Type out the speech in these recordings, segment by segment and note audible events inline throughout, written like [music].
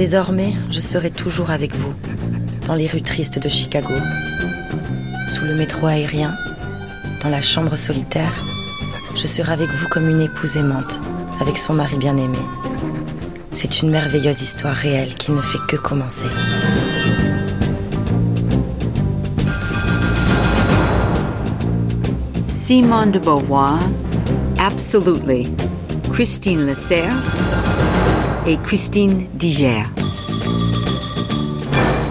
Désormais, je serai toujours avec vous, dans les rues tristes de Chicago, sous le métro aérien, dans la chambre solitaire. Je serai avec vous comme une épouse aimante, avec son mari bien-aimé. C'est une merveilleuse histoire réelle qui ne fait que commencer. Simone de Beauvoir, Absolutely, Christine Lasserre et Christine Diger.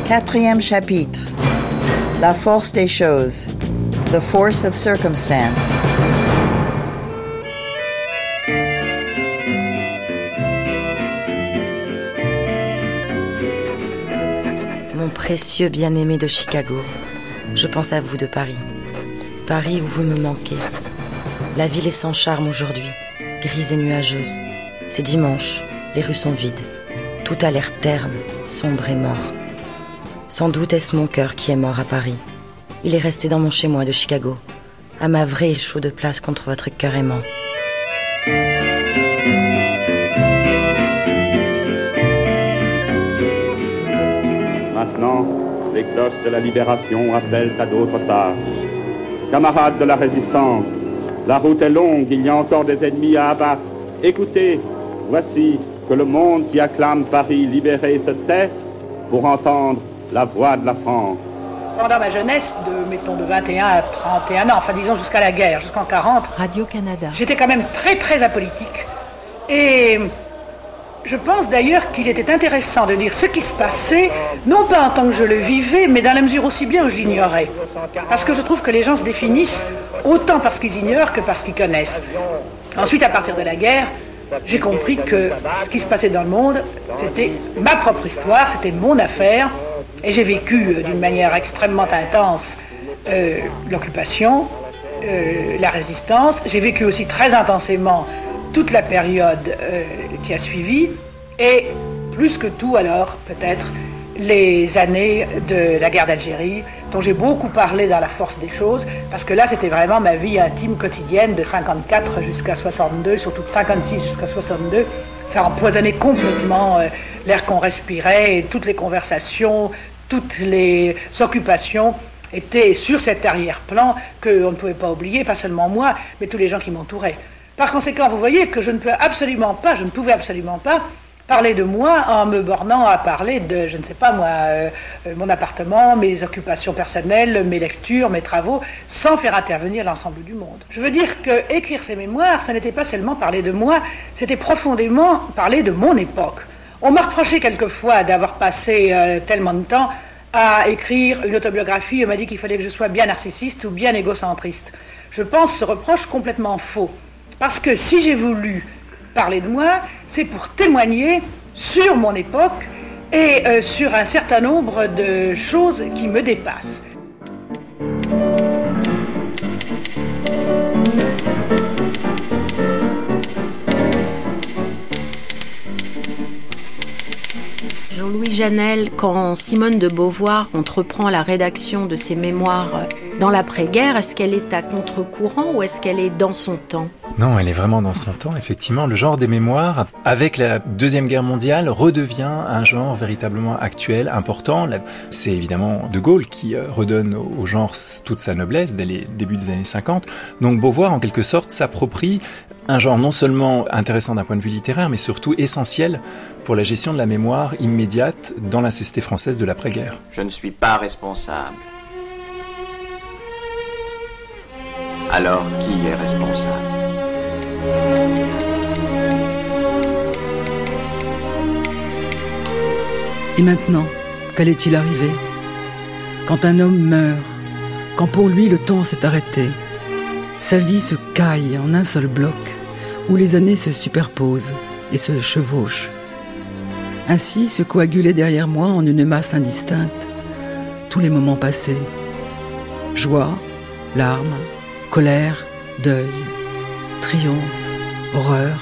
Quatrième chapitre. La force des choses. The force of circumstance. Mon précieux bien-aimé de Chicago, je pense à vous de Paris. Paris où vous me manquez. La ville est sans charme aujourd'hui, grise et nuageuse. C'est dimanche, les rues sont vides. Tout a l'air terne, sombre et mort. Sans doute est-ce mon cœur qui est mort à Paris. Il est resté dans mon chez-moi de Chicago, à ma vraie et chaude place contre votre cœur aimant. Maintenant, les cloches de la libération appellent à d'autres tâches. Camarades de la résistance, la route est longue, il y a encore des ennemis à abattre. Écoutez, voici que le monde qui acclame Paris libéré se tait pour entendre la voix de la France. Pendant ma jeunesse, de mettons de 21 à 31 ans, enfin disons jusqu'à la guerre, jusqu'en 40, Radio-Canada. j'étais quand même très très apolitique. Et je pense d'ailleurs qu'il était intéressant de dire ce qui se passait, non pas en tant que je le vivais, mais dans la mesure aussi bien où je l'ignorais. Parce que je trouve que les gens se définissent autant parce qu'ils ignorent que parce qu'ils connaissent. Ensuite, à partir de la guerre, j'ai compris que ce qui se passait dans le monde, c'était ma propre histoire, c'était mon affaire, et j'ai vécu euh, d'une manière extrêmement intense euh, l'occupation, euh, la résistance. J'ai vécu aussi très intensément toute la période qui a suivi, et plus que tout alors, peut-être, les années de la guerre d'Algérie, dont j'ai beaucoup parlé dans La force des choses, parce que là, c'était vraiment ma vie intime quotidienne de 54 jusqu'à 62, surtout de 56 jusqu'à 62. Ça empoisonnait complètement l'air qu'on respirait, et toutes les conversations, toutes les occupations étaient sur cet arrière-plan qu'on ne pouvait pas oublier, pas seulement moi, mais tous les gens qui m'entouraient. Par conséquent, vous voyez que je ne peux absolument pas, je ne pouvais absolument pas parler de moi en me bornant à parler de, je ne sais pas moi, euh, euh, mon appartement, mes occupations personnelles, mes lectures, mes travaux, sans faire intervenir l'ensemble du monde. Je veux dire que écrire ces mémoires, ce n'était pas seulement parler de moi, c'était profondément parler de mon époque. On m'a reproché quelquefois d'avoir passé euh, tellement de temps à écrire une autobiographie. On m'a dit qu'il fallait que je sois bien narcissiste ou bien égocentriste. Je pense ce reproche complètement faux. Parce que si j'ai voulu parler de moi, c'est pour témoigner sur mon époque et euh, sur un certain nombre de choses qui me dépassent. Janel, quand Simone de Beauvoir entreprend la rédaction de ses mémoires dans l'après-guerre, est-ce qu'elle est à contre-courant ou est-ce qu'elle est dans son temps? Non, elle est vraiment dans son temps, effectivement. Le genre des mémoires, avec la Deuxième Guerre mondiale, redevient un genre véritablement actuel, important. C'est évidemment De Gaulle qui euh, redonne au au genre toute sa noblesse dès les débuts des années 50. Donc Beauvoir, en quelque sorte, s'approprie un genre non seulement intéressant d'un point de vue littéraire, mais surtout essentiel pour la gestion de la mémoire immédiate dans la société française de l'après-guerre. Je ne suis pas responsable. Alors qui est responsable? Et maintenant, qu'allait-il arriver Quand un homme meurt, quand pour lui le temps s'est arrêté, sa vie se caille en un seul bloc, où les années se superposent et se chevauchent. Ainsi se coagulaient derrière moi en une masse indistincte tous les moments passés. Joie, larmes, colère, deuil, triomphe, horreur.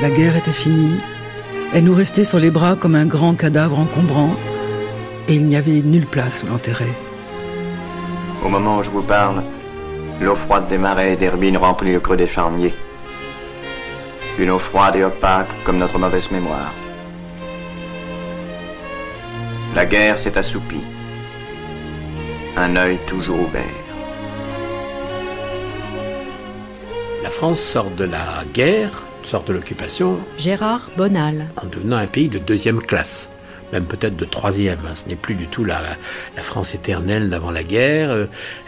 La guerre était finie, elle nous restait sur les bras comme un grand cadavre encombrant, et il n'y avait nulle place où l'enterrer. Au moment où je vous parle, l'eau froide des marais d'Herbine remplit le creux des charniers. Une eau froide et opaque comme notre mauvaise mémoire. La guerre s'est assoupie. Un œil toujours ouvert. La France sort de la guerre, sort de l'occupation. Gérard Bonal. En devenant un pays de deuxième classe même peut-être de troisième. Hein. Ce n'est plus du tout la, la France éternelle d'avant la guerre. Euh,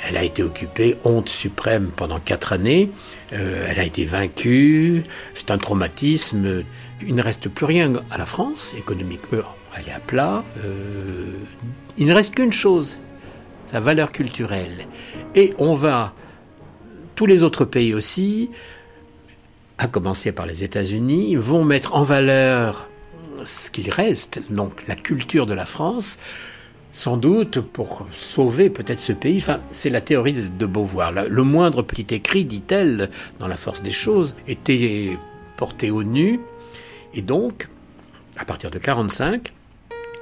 elle a été occupée, honte suprême, pendant quatre années. Euh, elle a été vaincue. C'est un traumatisme. Il ne reste plus rien à la France, économiquement. Elle est à plat. Euh, il ne reste qu'une chose, sa valeur culturelle. Et on va, tous les autres pays aussi, à commencer par les États-Unis, vont mettre en valeur ce qu'il reste, donc la culture de la France, sans doute pour sauver peut-être ce pays. Enfin, c'est la théorie de, Beauvoir. Le moindre petit écrit, dit-elle, dans La force des choses, était porté au nu. Et donc, à partir de 45,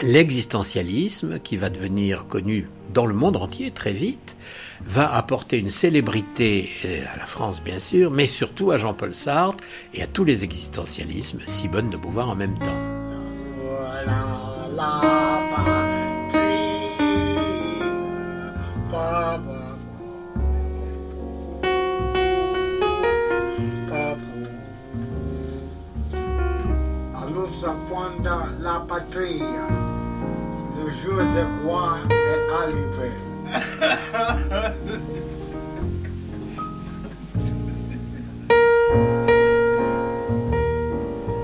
l'existentialisme, qui va devenir connu dans le monde entier très vite, va apporter une célébrité à la France bien sûr, mais surtout à Jean-Paul Sartre et à tous les existentialismes, Simone de Beauvoir en même temps.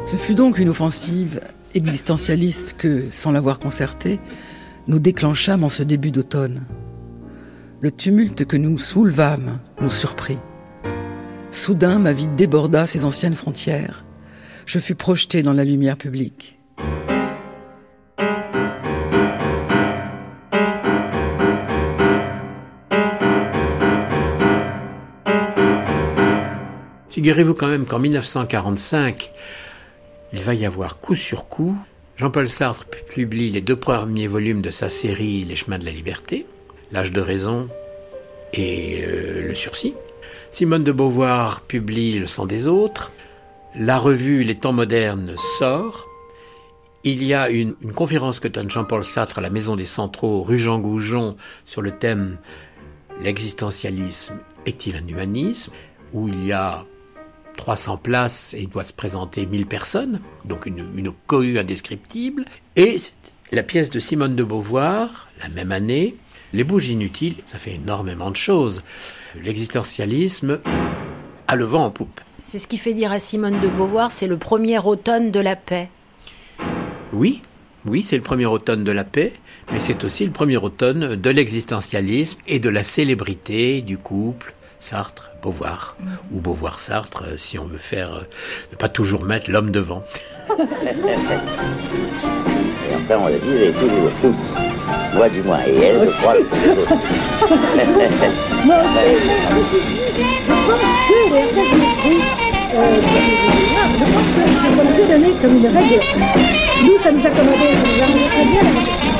Ce fut donc une offensive existentialiste que, sans l'avoir concertée, nous déclenchâmes en ce début d'automne. Le tumulte que nous soulevâmes nous surprit. Soudain, ma vie déborda ses anciennes frontières. Je fus projeté dans la lumière publique. Figurez-vous quand même qu'en 1945, il va y avoir coup sur coup. Jean-Paul Sartre publie les deux premiers volumes de sa série Les chemins de la liberté, L'âge de raison et euh, Le sursis. Simone de Beauvoir publie Le sang des autres. La revue Les temps modernes sort. Il y a une, conférence que donne Jean-Paul Sartre à la Maison des Centraux, rue Jean Goujon, sur le thème L'existentialisme est-il un humanisme? où il y a 300 places et il doit se présenter 1000 personnes, donc une, une cohue indescriptible. Et la pièce de Simone de Beauvoir, la même année, Les bouges inutiles, ça fait énormément de choses. L'existentialisme a le vent en poupe. C'est ce qui fait dire à Simone de Beauvoir, c'est le premier automne de la paix. Oui, oui, c'est le premier automne de la paix, mais c'est aussi le premier automne de l'existentialisme et de la célébrité du couple, Sartre, Beauvoir, ou Beauvoir-Sartre, euh, si on veut faire, euh, ne pas toujours mettre l'homme devant. [laughs] et enfin, on l'a dit, elle est toujours tout. Moi, du moins, et elle, je crois que c'est l'autre. [laughs] Moi aussi, je pense que, et ça je l'ai pris, euh, je pense que c'est comme Dieu donné comme une règle. Nous, ça nous a commandé, ça nous a rendu très bien.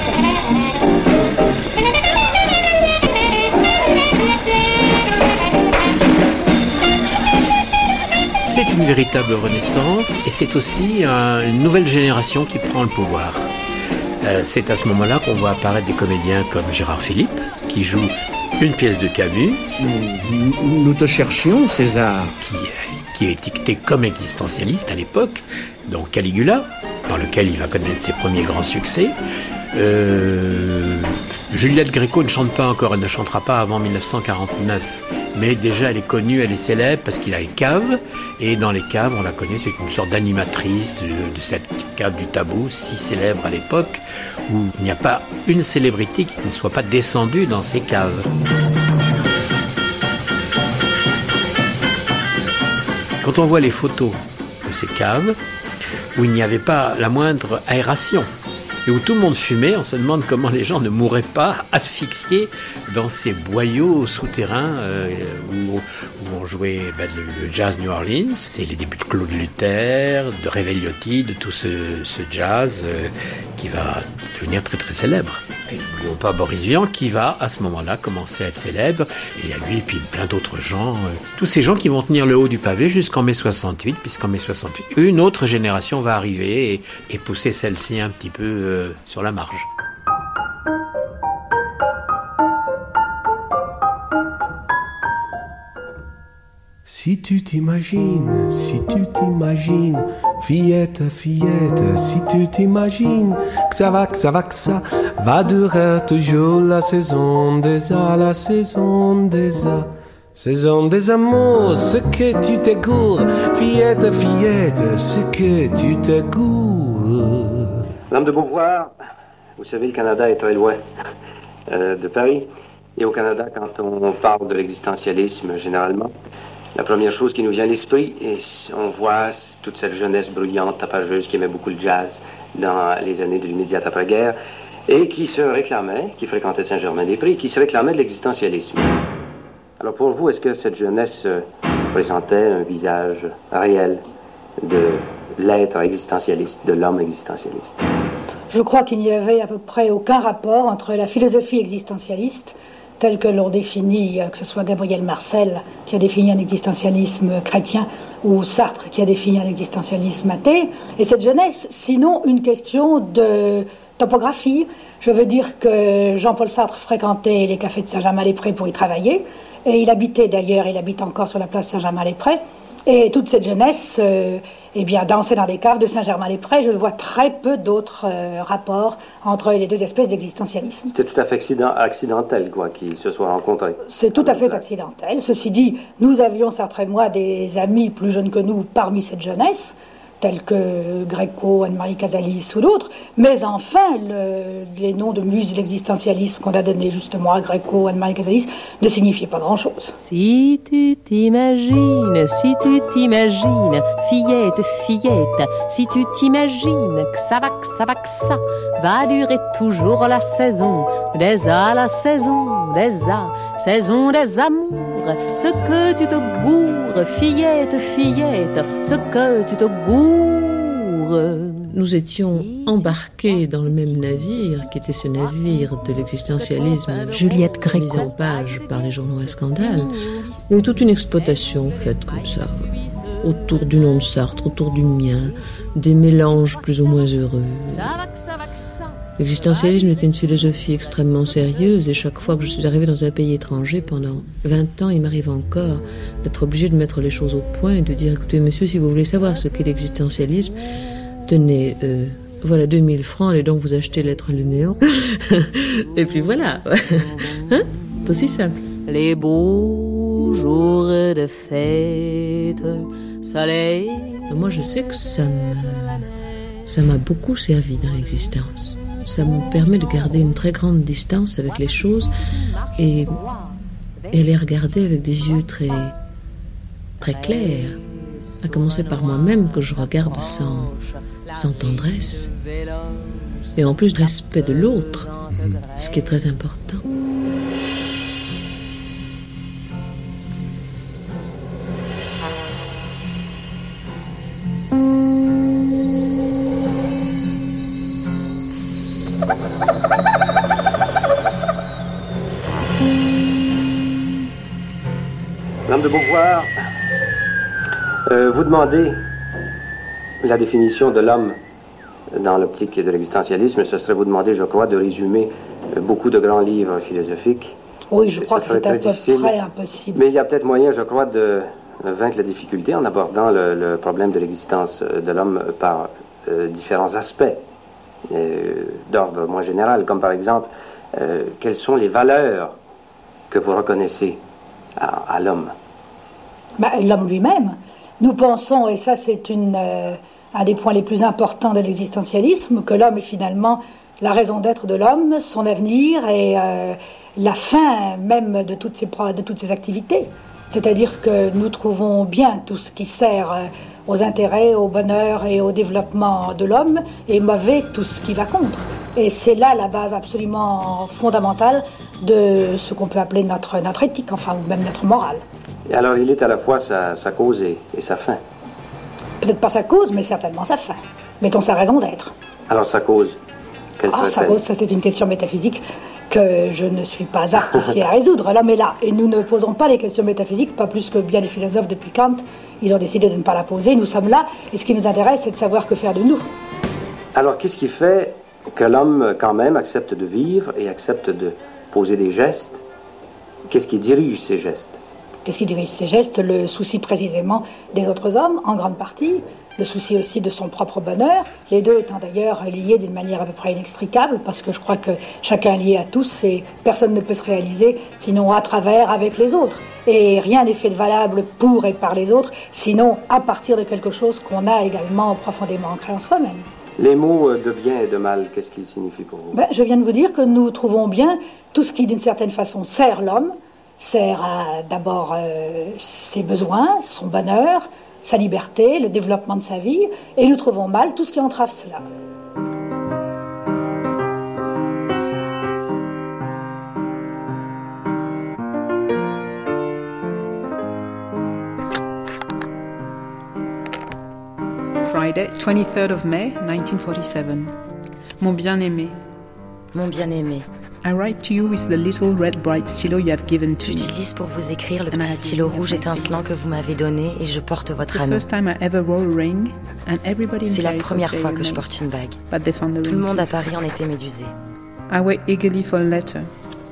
C'est une véritable renaissance et c'est aussi une nouvelle génération qui prend le pouvoir. Euh, c'est à ce moment-là qu'on voit apparaître des comédiens comme Gérard Philippe, qui joue une pièce de Camus. Nous, nous te cherchions, César. Qui, qui est étiqueté comme existentialiste à l'époque, donc Caligula, dans lequel il va connaître ses premiers grands succès. Euh, Juliette Gréco ne chante pas encore, elle ne chantera pas avant 1949 mais déjà elle est connue, elle est célèbre parce qu'il a les caves, et dans les caves, on la connaît, c'est une sorte d'animatrice de, cette cave du tabou, si célèbre à l'époque, où il n'y a pas une célébrité qui ne soit pas descendue dans ces caves. Quand on voit les photos de ces caves, où il n'y avait pas la moindre aération, et où tout le monde fumait, on se demande comment les gens ne mourraient pas asphyxiés dans ces boyaux souterrains euh, où, on jouait ben, le, jazz New Orleans. C'est les débuts de Claude Luther, de Revegliotti, de tout ce, jazz euh, qui va devenir très très célèbre. Et n'oublions pas Boris Vian qui va à ce moment-là commencer à être célèbre. Il y a lui et puis plein d'autres gens. Euh, tous ces gens qui vont tenir le haut du pavé jusqu'en mai 68, puisqu'en mai 68, une autre génération va arriver et, et pousser celle-ci un petit peu sur la marge. Si tu t'imagines, si tu t'imagines, fillette, fillette, si tu t'imagines, que ça va, que ça va, que ça va durer toujours la saison des A, la saison des A. Saison des amours, ce que tu t'égoures, fillette, fillette, ce que tu t'égoures. Madame de Beauvoir, vous savez, le Canada est très loin euh, de Paris. Et au Canada, quand on parle de l'existentialisme, généralement, la première chose qui nous vient à l'esprit, on voit toute cette jeunesse bruyante, tapageuse, qui aimait beaucoup le jazz dans les années de l'immédiate après-guerre, et qui se réclamait, qui fréquentait Saint-Germain-des-Prés, qui se réclamait de l'existentialisme. Alors pour vous, est-ce que cette jeunesse euh, présentait un visage réel de l'être existentialiste, de l'homme existentialiste Je crois qu'il n'y avait à peu près aucun rapport entre la philosophie existentialiste telle que l'on définit, euh, que ce soit Gabriel Marcel qui a défini un existentialisme chrétien ou Sartre qui a défini un existentialisme athée, et cette jeunesse, sinon une question de topographie. Je veux dire que Jean-Paul Sartre fréquentait les cafés de Saint-Germain-les-Prés pour y travailler, et il habitait d'ailleurs, il habite encore sur la place Saint-Germain-les-Prés, et toute cette jeunesse, euh, eh bien, dansait dans des caves de Saint-Germain-les-Prés. Je vois très peu d'autres euh, rapports entre les deux espèces d'existentialisme. C'était tout à fait accidentel, quoi, qu'ils se soient rencontrés. C'est tout à fait accidentel. Ceci dit, nous avions, Sartre et moi, des amis plus jeunes que nous parmi cette jeunesse tels que Greco, Anne-Marie Casalis ou d'autres, mais enfin, les noms de muses de l'existentialisme qu'on a donnés justement à Greco, Anne-Marie Casalis, ne signifiaient pas grand-chose. Si tu t'imagines, si tu t'imagines, fillette, fillette, si tu t'imagines que ça va, que ça va, que ça va durer toujours la saison des A, la saison des A, saison des amours, ce que tu te gourres, fillette, fillette, ce que tu te gourres. Nous étions embarqués dans le même navire, qui était ce navire de l'existentialisme. Juliette Gréco. Mis en page par les journaux à scandale. Il y a eu toute une exploitation faite comme ça, autour du nom de Sartre, autour du mien, des mélanges plus ou moins heureux. L'existentialisme est une philosophie extrêmement sérieuse et chaque fois que je suis arrivée dans un pays étranger, pendant 20 ans, il m'arrive encore d'être obligée de mettre les choses au point et de dire, écoutez monsieur, si vous voulez savoir ce qu'est l'existentialisme, tenez, euh, voilà 2000 francs, et donc vous achetez l'être le néant. [laughs] et puis voilà. [laughs] hein? C'est aussi simple. Les beaux jours de fête, soleil. Moi, je sais que ça m'a beaucoup servi dans l'existence ça me permet de garder une très grande distance avec les choses et, et les regarder avec des yeux très, très clairs. À commencer par moi-même que je regarde sans, sans tendresse. Et en plus, respect de l'autre, ce qui est très important. Euh, demandez la définition de l'homme dans l'optique de l'existentialisme. Ce serait vous demander, je crois, de résumer euh, beaucoup de grands livres philosophiques. Oui, je crois que c'est à peu près impossible. Mais il y a peut-être moyen, je crois, de vaincre la difficulté en abordant le, problème de l'existence de l'homme par euh, différents aspects d'ordre moins général, comme par exemple, quelles sont les valeurs que vous reconnaissez à l'homme? Bah, l'homme lui-même. Nous pensons, et ça c'est euh, un des points les plus importants de l'existentialisme, que l'homme est finalement la raison d'être de l'homme, son avenir et euh, la fin même de toutes ses, de toutes ses activités. C'est-à-dire que nous trouvons bien tout ce qui sert euh, aux intérêts, au bonheur et au développement de l'homme, et mauvais tout ce qui va contre. Et c'est là la base absolument fondamentale de ce qu'on peut appeler notre, notre éthique, enfin, ou même notre morale. Et alors, il est à la fois sa, cause et, sa fin. Peut-être pas sa cause, mais certainement sa fin. Mettons sa raison d'être. Alors, sa cause Quelle ah, sa cause, ça c'est une question métaphysique que je ne suis pas apte ici à résoudre. L'homme est là. Et nous ne posons pas les questions métaphysiques, pas plus que bien les philosophes depuis Kant. Ils ont décidé de ne pas la poser. Nous sommes là. Et ce qui nous intéresse, c'est de savoir que faire de nous. Alors, qu'est-ce qui fait que l'homme, quand même, accepte de vivre et accepte de poser des gestes? Qu'est-ce qui dirige ces gestes? Qu'est-ce qui dirige ses gestes? Le souci précisément des autres hommes, en grande partie, le souci aussi de son propre bonheur, les deux étant d'ailleurs liés d'une manière à peu près inextricable, parce que je crois que chacun est lié à tous et personne ne peut se réaliser sinon à travers, avec les autres. Et rien n'est fait de valable pour et par les autres, sinon à partir de quelque chose qu'on a également profondément ancré en soi-même. Les mots de bien et de mal, qu'est-ce qu'ils signifient pour vous? Ben, je viens de vous dire que nous trouvons bien tout ce qui, d'une certaine façon, sert l'homme, sert à d'abord euh, ses besoins, son bonheur, sa liberté, le développement de sa vie, et nous trouvons mal tout ce qui entrave cela. Friday, 23rd of May, 1947. Mon bien-aimé. Mon bien-aimé. I write to you with the little red bright stylo you have given to me. J'utilise pour vous écrire le petit stylo rouge étincelant que vous m'avez donné et je porte votre The anneau. first time I ever wore a ring, and everybody in C'est la première fois que je porte une bague. But they found the Tout le monde à. Paris en était médusé. I wait eagerly for a letter.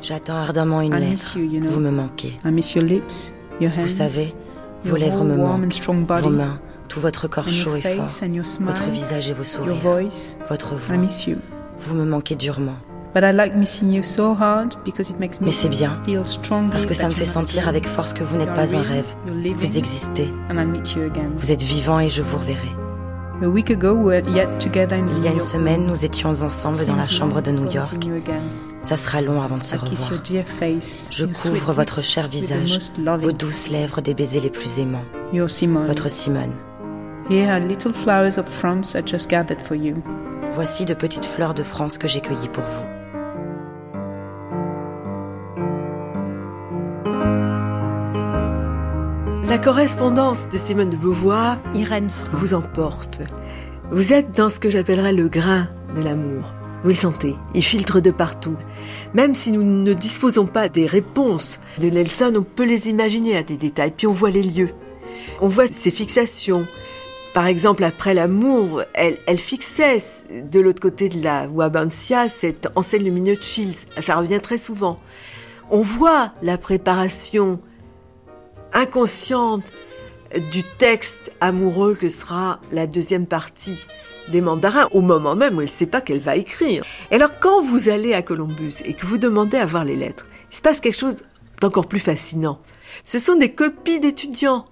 J'attends ardemment une I lettre. miss you, you know. Vous me manquez. I miss your lips, your hands, Vous savez, vos lèvres me manquent. Vos mains, tout votre corps chaud et fort. Votre visage et vos sourires. voice. Votre I voix. miss you. Vous me manquez durement. But I like missing you so hard because it makes me Mais c'est bien, parce que ça me fait sentir avec force que vous n'êtes pas un rêve. Vous existez. and I'll meet you again. Vous êtes vivant et je vous reverrai. A week ago, we were yet together in Il y a New une York. semaine, nous étions ensemble dans la chambre de New York. Ça sera long avant de se revoir. your dear face, Je couvre votre cher visage, vos douces lèvres des baisers les plus aimants. Votre Simone. Here are little flowers of France I just gathered for you. Voici de petites fleurs de France que j'ai cueillies pour vous. La correspondance de Simone de Beauvoir Irène vous emporte. Vous êtes dans ce que j'appellerais le grain de l'amour. Vous le sentez, il filtre de partout. Même si nous ne disposons pas des réponses de Nelson, on peut les imaginer à des détails, puis on voit les lieux. On voit ses fixations. Par exemple, après l'amour, elle, elle fixait de l'autre côté de la Wabansia cette enseigne lumineuse de Shields. Ça revient très souvent. On voit la préparation inconsciente du texte amoureux que sera la deuxième partie des mandarins au moment même où elle ne sait pas qu'elle va écrire. Et alors quand vous allez à Columbus et que vous demandez à voir les lettres, il se passe quelque chose d'encore plus fascinant. Ce sont des copies d'étudiants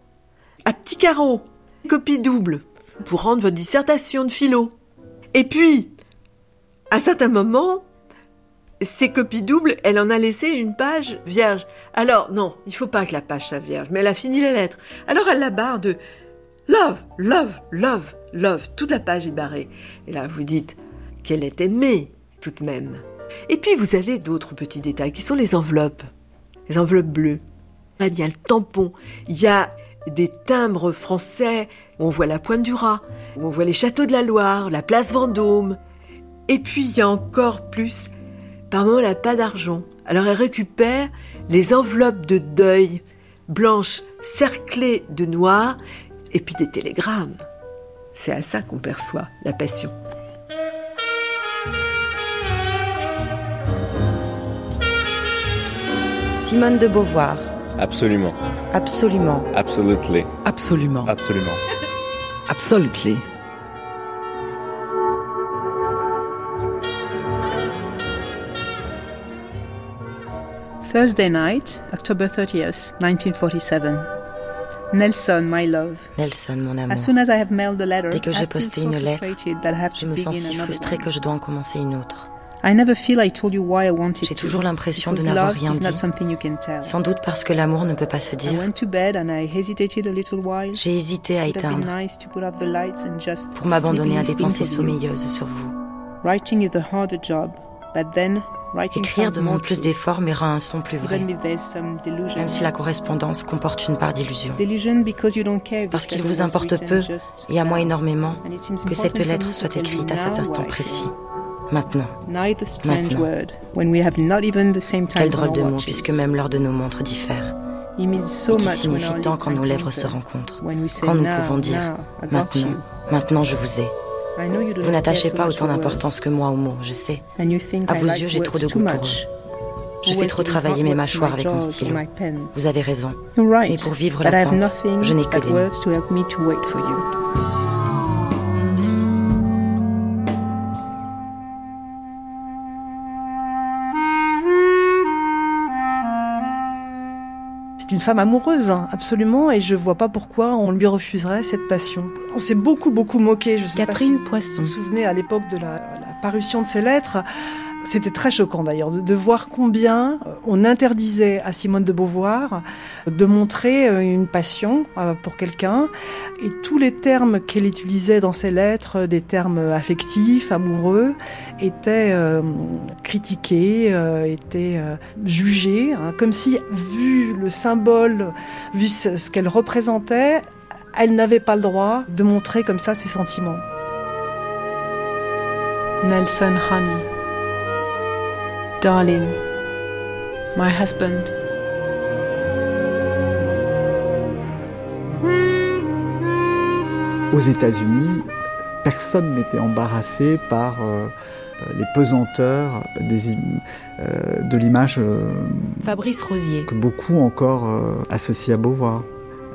à petits carreaux, copies doubles pour rendre votre dissertation de philo. Et puis, à un certain ces copies doubles, elle en a laissé une page vierge. Alors, non, il faut pas que la page soit vierge, mais elle a fini les lettres. Alors elle la barre de love, love, love, love. Toute la page est barrée. Et là, vous dites qu'elle est aimée, tout de même. Et puis, vous avez d'autres petits détails qui sont les enveloppes. Les enveloppes bleues. Là, il y a le tampon. Il y a des timbres français où on voit la pointe du rat, où on voit les châteaux de la Loire, la place Vendôme. Et puis, il y a encore plus par moment, elle n'a pas d'argent. Alors elle récupère les enveloppes de deuil, blanches, cerclées de noir, et puis des télégrammes. C'est à ça qu'on perçoit la passion. Simone de Beauvoir. Absolument. Absolument. Absolutely. Absolument. Absolument. Absolutely. Thursday night, October 30th, 1947. Nelson, my love. Nelson, mon amour. As soon as I have mailed the letter, Dès que I j'ai posté so une lettre, je me sens si frustrée que je dois en commencer une autre. I never feel I told you why I wanted J'ai to. toujours l'impression de n'avoir rien dit. Sans doute parce que l'amour ne peut pas se dire. J'ai hésité à éteindre pour m'abandonner à des pensées sommeilleuses sur vous. Écrire demande plus d'efforts mais rend un son plus vrai, même si la correspondance comporte une part d'illusion. Parce qu'il vous importe peu, et à moi énormément, que cette lettre soit écrite à cet instant précis. Maintenant. Maintenant. Quel drôle de mot, puisque même l'heure de nos montres diffère. Et qui signifie tant quand nos lèvres se rencontrent. Quand nous pouvons dire maintenant, maintenant je vous ai. Vous n'attachez pas autant d'importance que moi aux mots, je sais. À vos yeux, j'ai trop de goût pour eux. Je fais trop travailler mes mâchoires avec mon stylo. Vous avez raison. Mais pour vivre l'attente, je n'ai que des mots. Une femme amoureuse, hein, absolument, et je vois pas pourquoi on lui refuserait cette passion. On s'est beaucoup, beaucoup moqué. Je sais Catherine pas si Poisson. Vous vous souvenez, à l'époque de la, la parution de ces lettres, c'était très choquant d'ailleurs de, voir combien euh, on interdisait à Simone de Beauvoir de montrer euh, une passion euh, pour quelqu'un et tous les termes qu'elle utilisait dans ses lettres, des termes affectifs, amoureux, étaient critiqués, étaient jugés, hein, comme si, vu le symbole, vu ce, ce qu'elle représentait, elle n'avait pas le droit de montrer comme ça ses sentiments. Nelson Honey. Darling, my husband. Aux États-Unis, personne n'était embarrassé par euh, les pesanteurs des euh, de l'image euh, Fabrice Rosier. que beaucoup encore euh, associent à Beauvoir.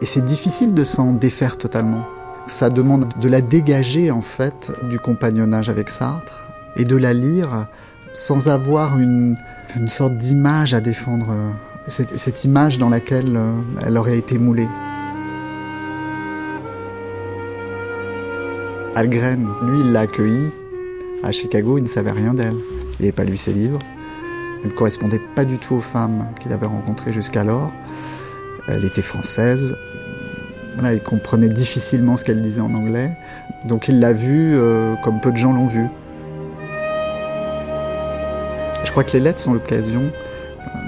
Et c'est difficile de s'en défaire totalement. Ça demande de la dégager en fait du compagnonnage avec Sartre et de la lire sans avoir une, une sorte d'image à défendre, euh, cette, image dans laquelle euh, elle aurait été moulée. Algren, lui, l'a accueillie à Chicago, il ne savait rien d'elle. Il n'avait pas lu ses livres. Elle ne correspondait pas du tout aux femmes qu'il avait rencontrées jusqu'alors. Elle était française. Il comprenait difficilement ce qu'elle disait en anglais. Donc il l'a vue euh, comme peu de gens l'ont vue. Crois que les lettres sont l'occasion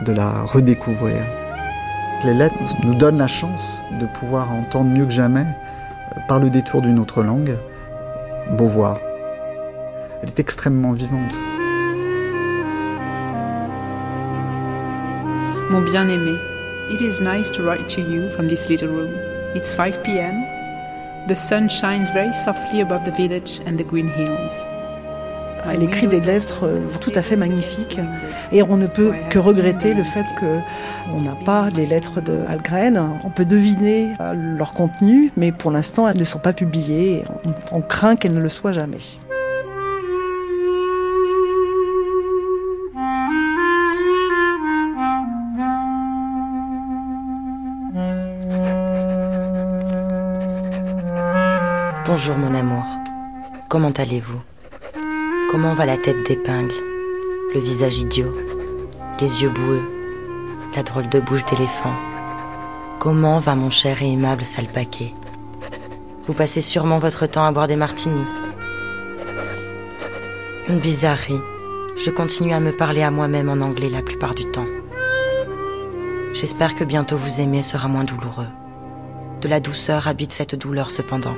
de la redécouvrir. Les lettres nous donnent la chance de pouvoir entendre mieux que jamais, euh, par le détour d'une autre langue, Beauvoir. Elle est extrêmement vivante. Mon bien-aimé, it is nice to write to you from this little room. It's 5 p.m. The sun shines very softly above the village and the green hills. Elle écrit des lettres euh, tout à fait magnifiques et on ne peut que regretter le fait que on n'a pas les lettres de Algren. On peut deviner euh, leur contenu, mais pour l'instant elles ne sont pas publiées. On, on craint qu'elles ne le soient jamais. Bonjour mon amour. Comment allez-vous? Comment va la tête d'épingle Le visage idiot Les yeux boueux La drôle de bouche d'éléphant? Comment va mon cher et aimable sale paquet Vous passez sûrement votre temps à boire des martinis. Une bizarrerie. Je continue à me parler à moi-même en anglais la plupart du temps. J'espère que bientôt vous aimer sera moins douloureux. De la douceur habite cette douleur cependant,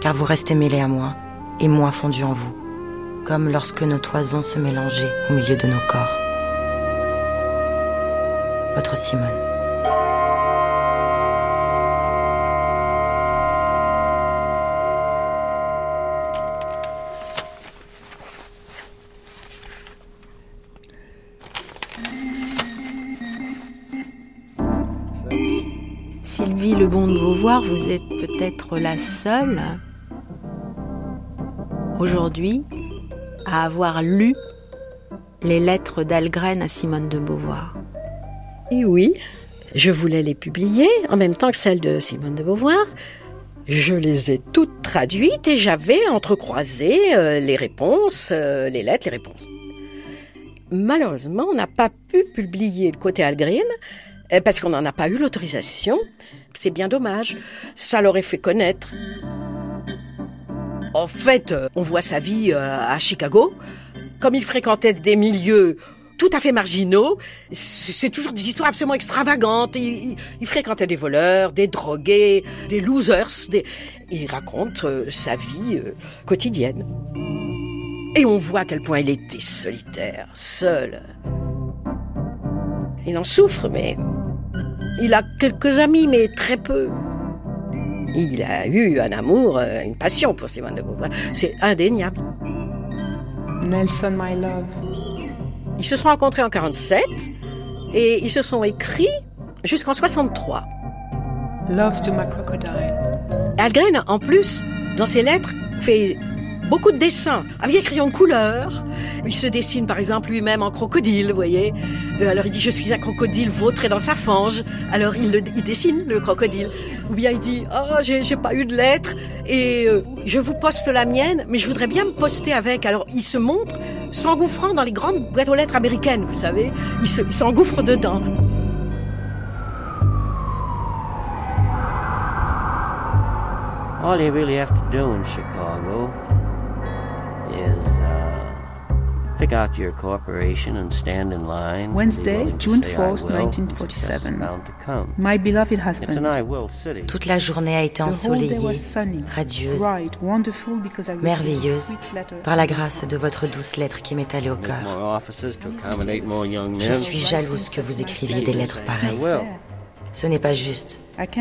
car vous restez mêlés à moi, et moi fondu en vous, comme lorsque nos toisons se mélangeaient au milieu de nos corps. Votre Simone. Sylvie Lebon de Beauvoir, vous êtes peut-être la seule aujourd'hui à avoir lu les lettres d'Algren à Simone de Beauvoir. Et oui, je voulais les publier en même temps que celles de Simone de Beauvoir. Je les ai toutes traduites et j'avais entrecroisé euh, les réponses, euh, les lettres, les réponses. Malheureusement, on n'a pas pu publier le côté Algren euh, parce qu'on n'en a pas eu l'autorisation. C'est bien dommage. Ça l'aurait fait connaître. En fait, euh, on voit sa vie euh, à Chicago. Comme il fréquentait des milieux tout à fait marginaux, c'est toujours des histoires absolument extravagantes. Il, il- il fréquentait des voleurs, des drogués, des losers. Des... Il raconte euh, sa vie quotidienne. Et on voit à quel point il était solitaire, seul. Il en souffre, mais il a quelques amis, mais très peu. Il a eu un amour, euh, une passion pour Simone de Beauvoir. C'est indéniable. Nelson, my love. Ils se sont rencontrés en 47. Et ils se sont écrits jusqu'en 63. Love to my crocodile. Algren, en plus, dans ses lettres, fait beaucoup de dessins avec des crayons de couleur. Il se dessine par exemple lui-même en crocodile, vous voyez. Euh, alors il dit je suis un crocodile vautré dans sa fange. Alors il, dessine le crocodile. Ou bien il dit oh j'ai pas eu de lettre et euh, je vous poste la mienne, mais je voudrais bien me poster avec. Alors il se montre s'engouffrant dans les grandes boîtes aux lettres américaines, vous savez. Il s'engouffre dedans. All you really have to do in Chicago pick out your corporation and stand in line. Wednesday, June say, 4th, "I will," and success is 1947. bound to come. My beloved It's an husband. I will city. Toute la journée a été ensoleillée, radieuse, bright, wonderful because I received a merveilleuse, par la grâce de votre douce lettre qui m'est allée au cœur. More offices to accommodate more young Je suis jalouse que vous écriviez des lettres pareilles. Ce n'est pas juste.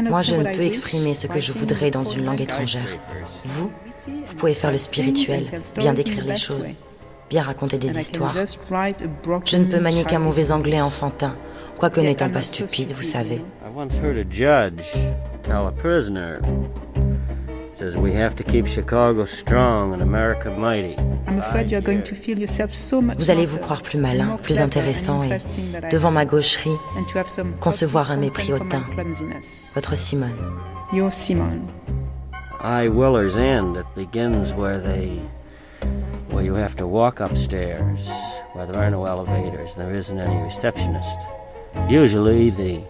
Moi, je ne peux exprimer ce que je voudrais dans une langue étrangère. Vous, vous pouvez faire le spirituel, bien décrire les choses, bien raconter des histoires. Je ne peux manier qu'un mauvais anglais enfantin, quoique n'étant pas stupide, vous savez. I once heard a judge tell a prisoner, says we have to keep Chicago strong and America mighty. I'm afraid you are going to feel yourself so much Vous allez vous croire plus malin, plus intéressant et, devant ma gaucherie, concevoir un mépris hautain. Votre Simone. Your Simone. I Willer's End. It begins where they, where you have to walk upstairs, where there are no elevators, and there isn't any receptionist. Usually the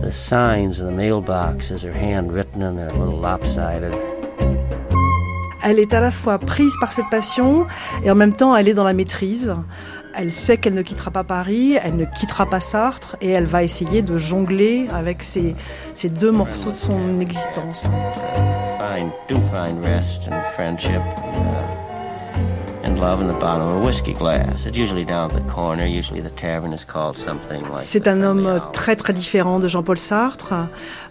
the signs in the mailboxes are handwritten and they're a little lopsided. Elle est à la fois prise par cette passion et en même temps elle est dans la maîtrise. Elle sait qu'elle ne quittera pas Paris, elle ne quittera pas Sartre et elle va essayer de jongler avec ces, ces deux morceaux de son existence. Find do find rest and friendship and, uh, and love in the bottom of a whiskey glass. It's usually down at the corner. Usually the tavern is called something like. C'est un homme très très différent de Jean-Paul Sartre,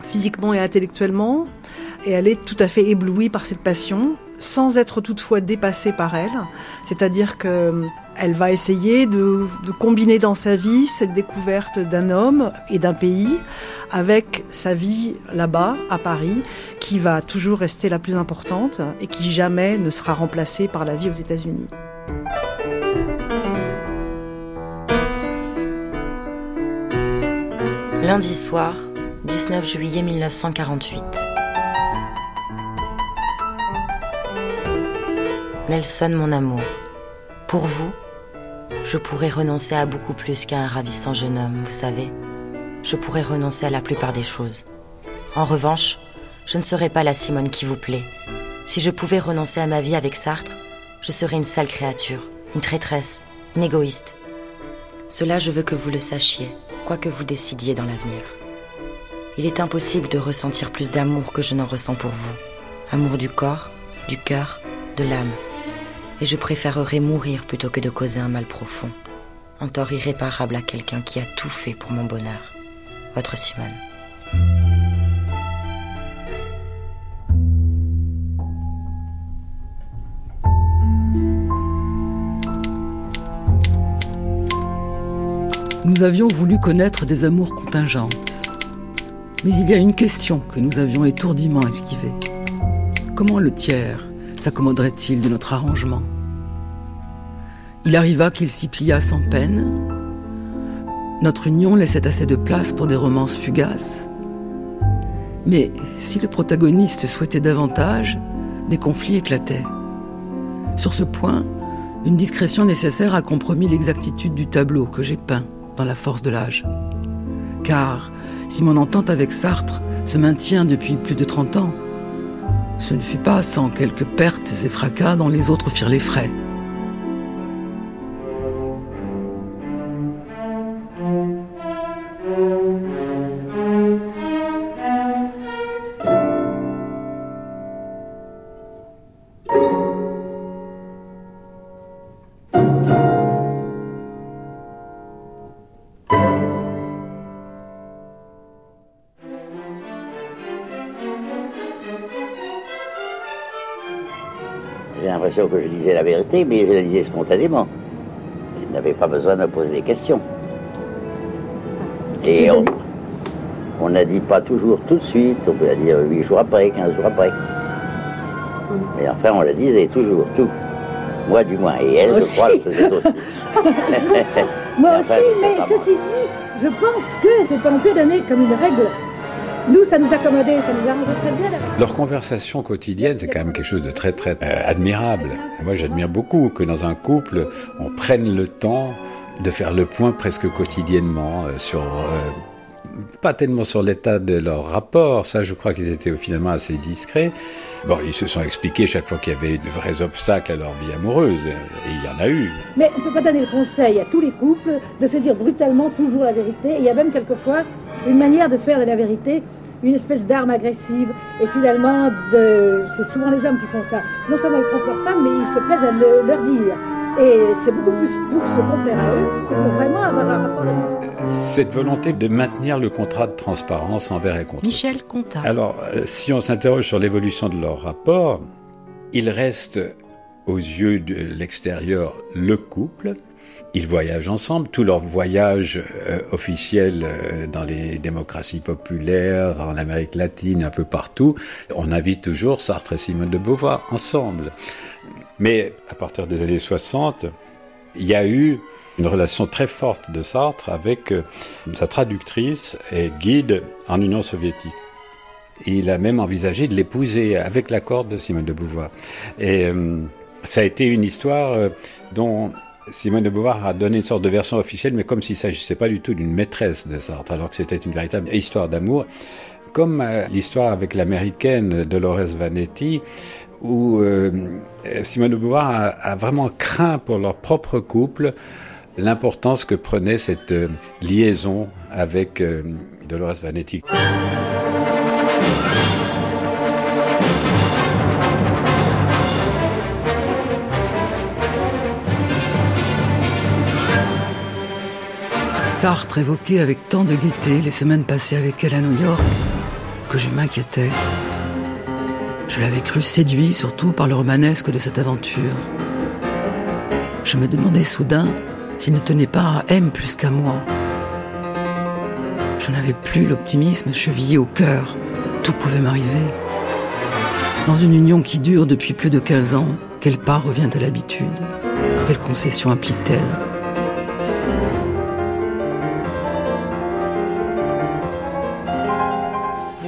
physiquement et intellectuellement, et elle est tout à fait éblouie par cette passion, sans être toutefois dépassée par elle. C'est-à-dire que euh, elle va essayer de, de combiner dans sa vie cette découverte d'un homme et d'un pays avec sa vie là-bas, à Paris, qui va toujours rester la plus importante et qui jamais ne sera remplacée par la vie aux États-Unis. Lundi soir, 19 juillet 1948. Nelson, mon amour, pour vous, je pourrais renoncer à beaucoup plus qu'à un ravissant jeune homme, vous savez. Je pourrais renoncer à la plupart des choses. En revanche, je ne serais pas la Simone qui vous plaît. Si je pouvais renoncer à ma vie avec Sartre, je serais une sale créature, une traîtresse, une égoïste. Cela, je veux que vous le sachiez, quoi que vous décidiez dans l'avenir. Il est impossible de ressentir plus d'amour que je n'en ressens pour vous. Amour du corps, du cœur, de l'âme. Et je préférerais mourir plutôt que de causer un mal profond, un tort irréparable à quelqu'un qui a tout fait pour mon bonheur. Votre Simone. Nous avions voulu connaître des amours contingentes. Mais il y a une question que nous avions étourdiment esquivée. Comment le tiers s'accommoderait-il de notre arrangement? Il arriva qu'il s'y plia sans peine. Notre union laissait assez de place pour des romances fugaces. Mais si le protagoniste souhaitait davantage, des conflits éclataient. Sur ce point, une discrétion nécessaire a compromis l'exactitude du tableau que j'ai peint dans la force de l'âge. Car si mon entente avec Sartre se maintient depuis plus de 30 ans, ce ne fut pas sans quelques pertes et fracas dont les autres firent les frais. Que je disais la vérité, mais je la disais spontanément. Je n'avais pas besoin de me poser des questions. Et on, on n'a dit pas toujours tout de suite, on peut dire 8 jours après, 15 jours après. Mais enfin, on la disait toujours, tout. Moi, du moins. Et elle, je Aussi. crois, le faisait aussi. [laughs] Moi aussi, mais ceci dit, je pense que c'est pas non plus donné comme une règle. Nous, ça nous accommodait, ça nous arrangeait très bien. Leur conversation quotidienne, c'est quand même quelque chose de très très euh, admirable. Moi, j'admire beaucoup que dans un couple, on prenne le temps de faire le point presque quotidiennement euh, sur euh, pas tellement sur l'état de leur rapport, ça je crois qu'ils étaient finalement assez discrets. Bon, ils se sont expliqués chaque fois qu'il y avait de vrais obstacles à leur vie amoureuse, et il y en a eu. Mais on ne peut pas donner le conseil à tous les couples de se dire brutalement toujours la vérité. Il y a même quelquefois une manière de faire de la vérité une espèce d'arme agressive. Et finalement, de... c'est souvent les hommes qui font ça. Non seulement ils trompent leurs femmes, mais ils se plaisent à le- leur dire. Et c'est beaucoup plus pour se complaire à eux que pour vraiment avoir un rapport de Cette volonté de maintenir le contrat de transparence envers et contre. Michel Contat. Alors, euh, si on s'interroge sur l'évolution de leur rapport, il reste aux yeux de l'extérieur le couple. Ils voyagent ensemble, tous leurs voyages euh, officiels euh, dans les démocraties populaires, en Amérique latine, un peu partout, on invite toujours Sartre et Simone de Beauvoir ensemble. Mais à partir des années 60, il y a eu une relation très forte de Sartre avec euh, sa traductrice et guide en Union soviétique. Il a même envisagé de l'épouser avec l'accord de Simone de Beauvoir. Et euh, ça a été une histoire euh, dont Simone de Beauvoir a donné une sorte de version officielle, mais comme s'il ne s'agissait pas du tout d'une maîtresse de Sartre, alors que c'était une véritable histoire d'amour. Comme euh, l'histoire avec l'américaine Dolores Vanetti, où euh, Simone de Beauvoir a, vraiment craint pour leur propre couple l'importance que prenait cette euh, liaison avec Dolores Vanetti. Sartre évoquait avec tant de gaieté les semaines passées avec elle à New York que je m'inquiétais. Je l'avais cru séduit surtout par le romanesque de cette aventure. Je me demandais soudain s'il ne tenait pas à M plus qu'à moi. Je n'avais plus l'optimisme chevillé au cœur. Tout pouvait m'arriver. Dans une union qui dure depuis plus de 15 ans, quelle part revient à l'habitude? Quelle concession implique-t-elle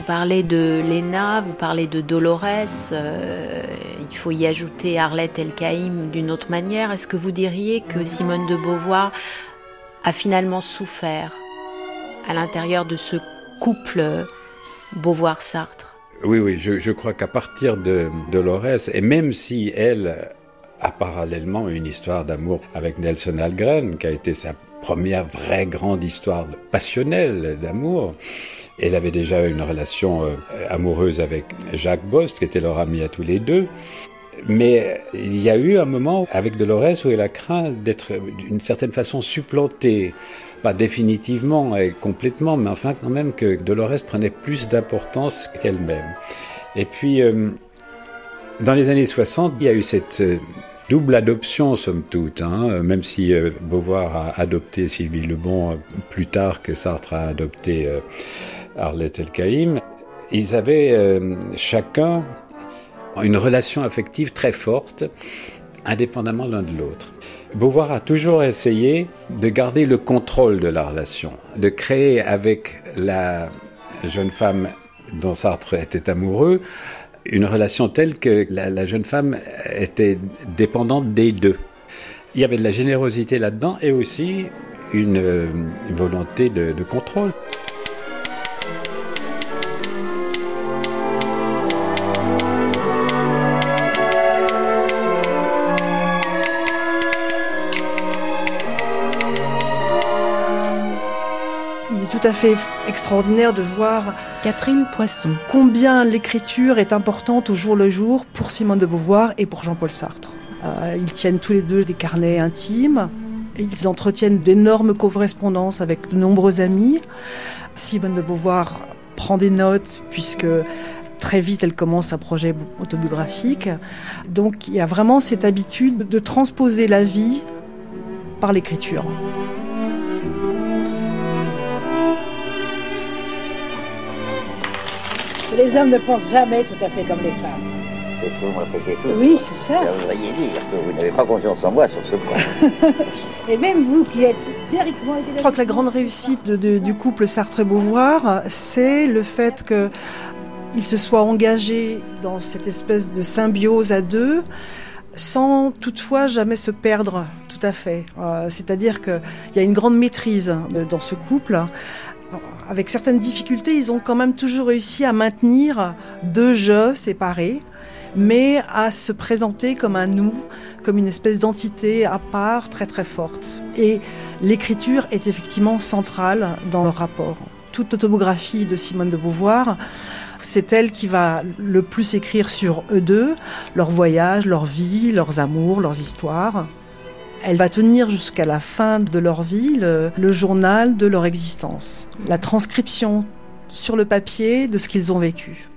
parlez de Léna, vous parlez de Dolores, euh, il faut y ajouter Arlette Elkaïm d'une autre manière. Est-ce que vous diriez que Simone de Beauvoir a finalement souffert à l'intérieur de ce couple Beauvoir-Sartre? Oui, oui, je, je crois qu'à partir de Dolores, et même si elle a parallèlement une histoire d'amour avec Nelson Algren, qui a été sa première vraie grande histoire passionnelle d'amour, elle avait déjà une relation euh, amoureuse avec Jacques Bost, qui était leur ami à tous les deux. Mais il y a eu un moment avec Dolores où elle a craint d'être d'une certaine façon supplantée, pas définitivement et complètement, mais enfin quand même que Dolores prenait plus d'importance qu'elle-même. Et puis, euh, dans les années 60, il y a eu cette euh, double adoption, somme toute, hein, même si Beauvoir a adopté Sylvie Lebon plus tard que Sartre a adopté Arlette Elkaïm. Ils avaient euh, chacun une relation affective très forte, indépendamment l'un de l'autre. Beauvoir a toujours essayé de garder le contrôle de la relation, de créer avec la jeune femme dont Sartre était amoureux une relation telle que la, jeune femme était dépendante des deux. Il y avait de la générosité là-dedans et aussi une, euh, volonté de contrôle. Tout à fait extraordinaire de voir Catherine Poisson combien l'écriture est importante au jour le jour pour Simone de Beauvoir et pour Jean-Paul Sartre. Euh, ils tiennent tous les deux des carnets intimes. Ils entretiennent d'énormes correspondances avec de nombreux amis. Simone de Beauvoir prend des notes puisque très vite elle commence un projet autobiographique. Donc il y a vraiment cette habitude de transposer la vie par l'écriture. Les hommes ne pensent jamais tout à fait comme les femmes. Est-ce que vous me quelque chose Oui, c'est ça. Ça voudriez dire que vous n'avez pas confiance en moi sur ce point. [laughs] Et même vous qui êtes théoriquement Je crois que la grande réussite de- de- du couple Sartre-Beauvoir, c'est le fait que ils se soient engagés dans cette espèce de symbiose à deux, sans toutefois jamais se perdre tout à fait. Euh, C'est-à-dire qu'il y a une grande maîtrise de- dans ce couple. Avec certaines difficultés, ils ont quand même toujours réussi à maintenir deux jeux séparés, mais à se présenter comme un nous, comme une espèce d'entité à part très très forte. Et l'écriture est effectivement centrale dans leur rapport. Toute autobiographie de Simone de Beauvoir, c'est elle qui va le plus écrire sur eux deux, leur voyage, leur vie, leurs amours, leurs histoires. Elle va tenir jusqu'à la fin de leur vie le, journal de leur existence, la transcription sur le papier de ce qu'ils ont vécu.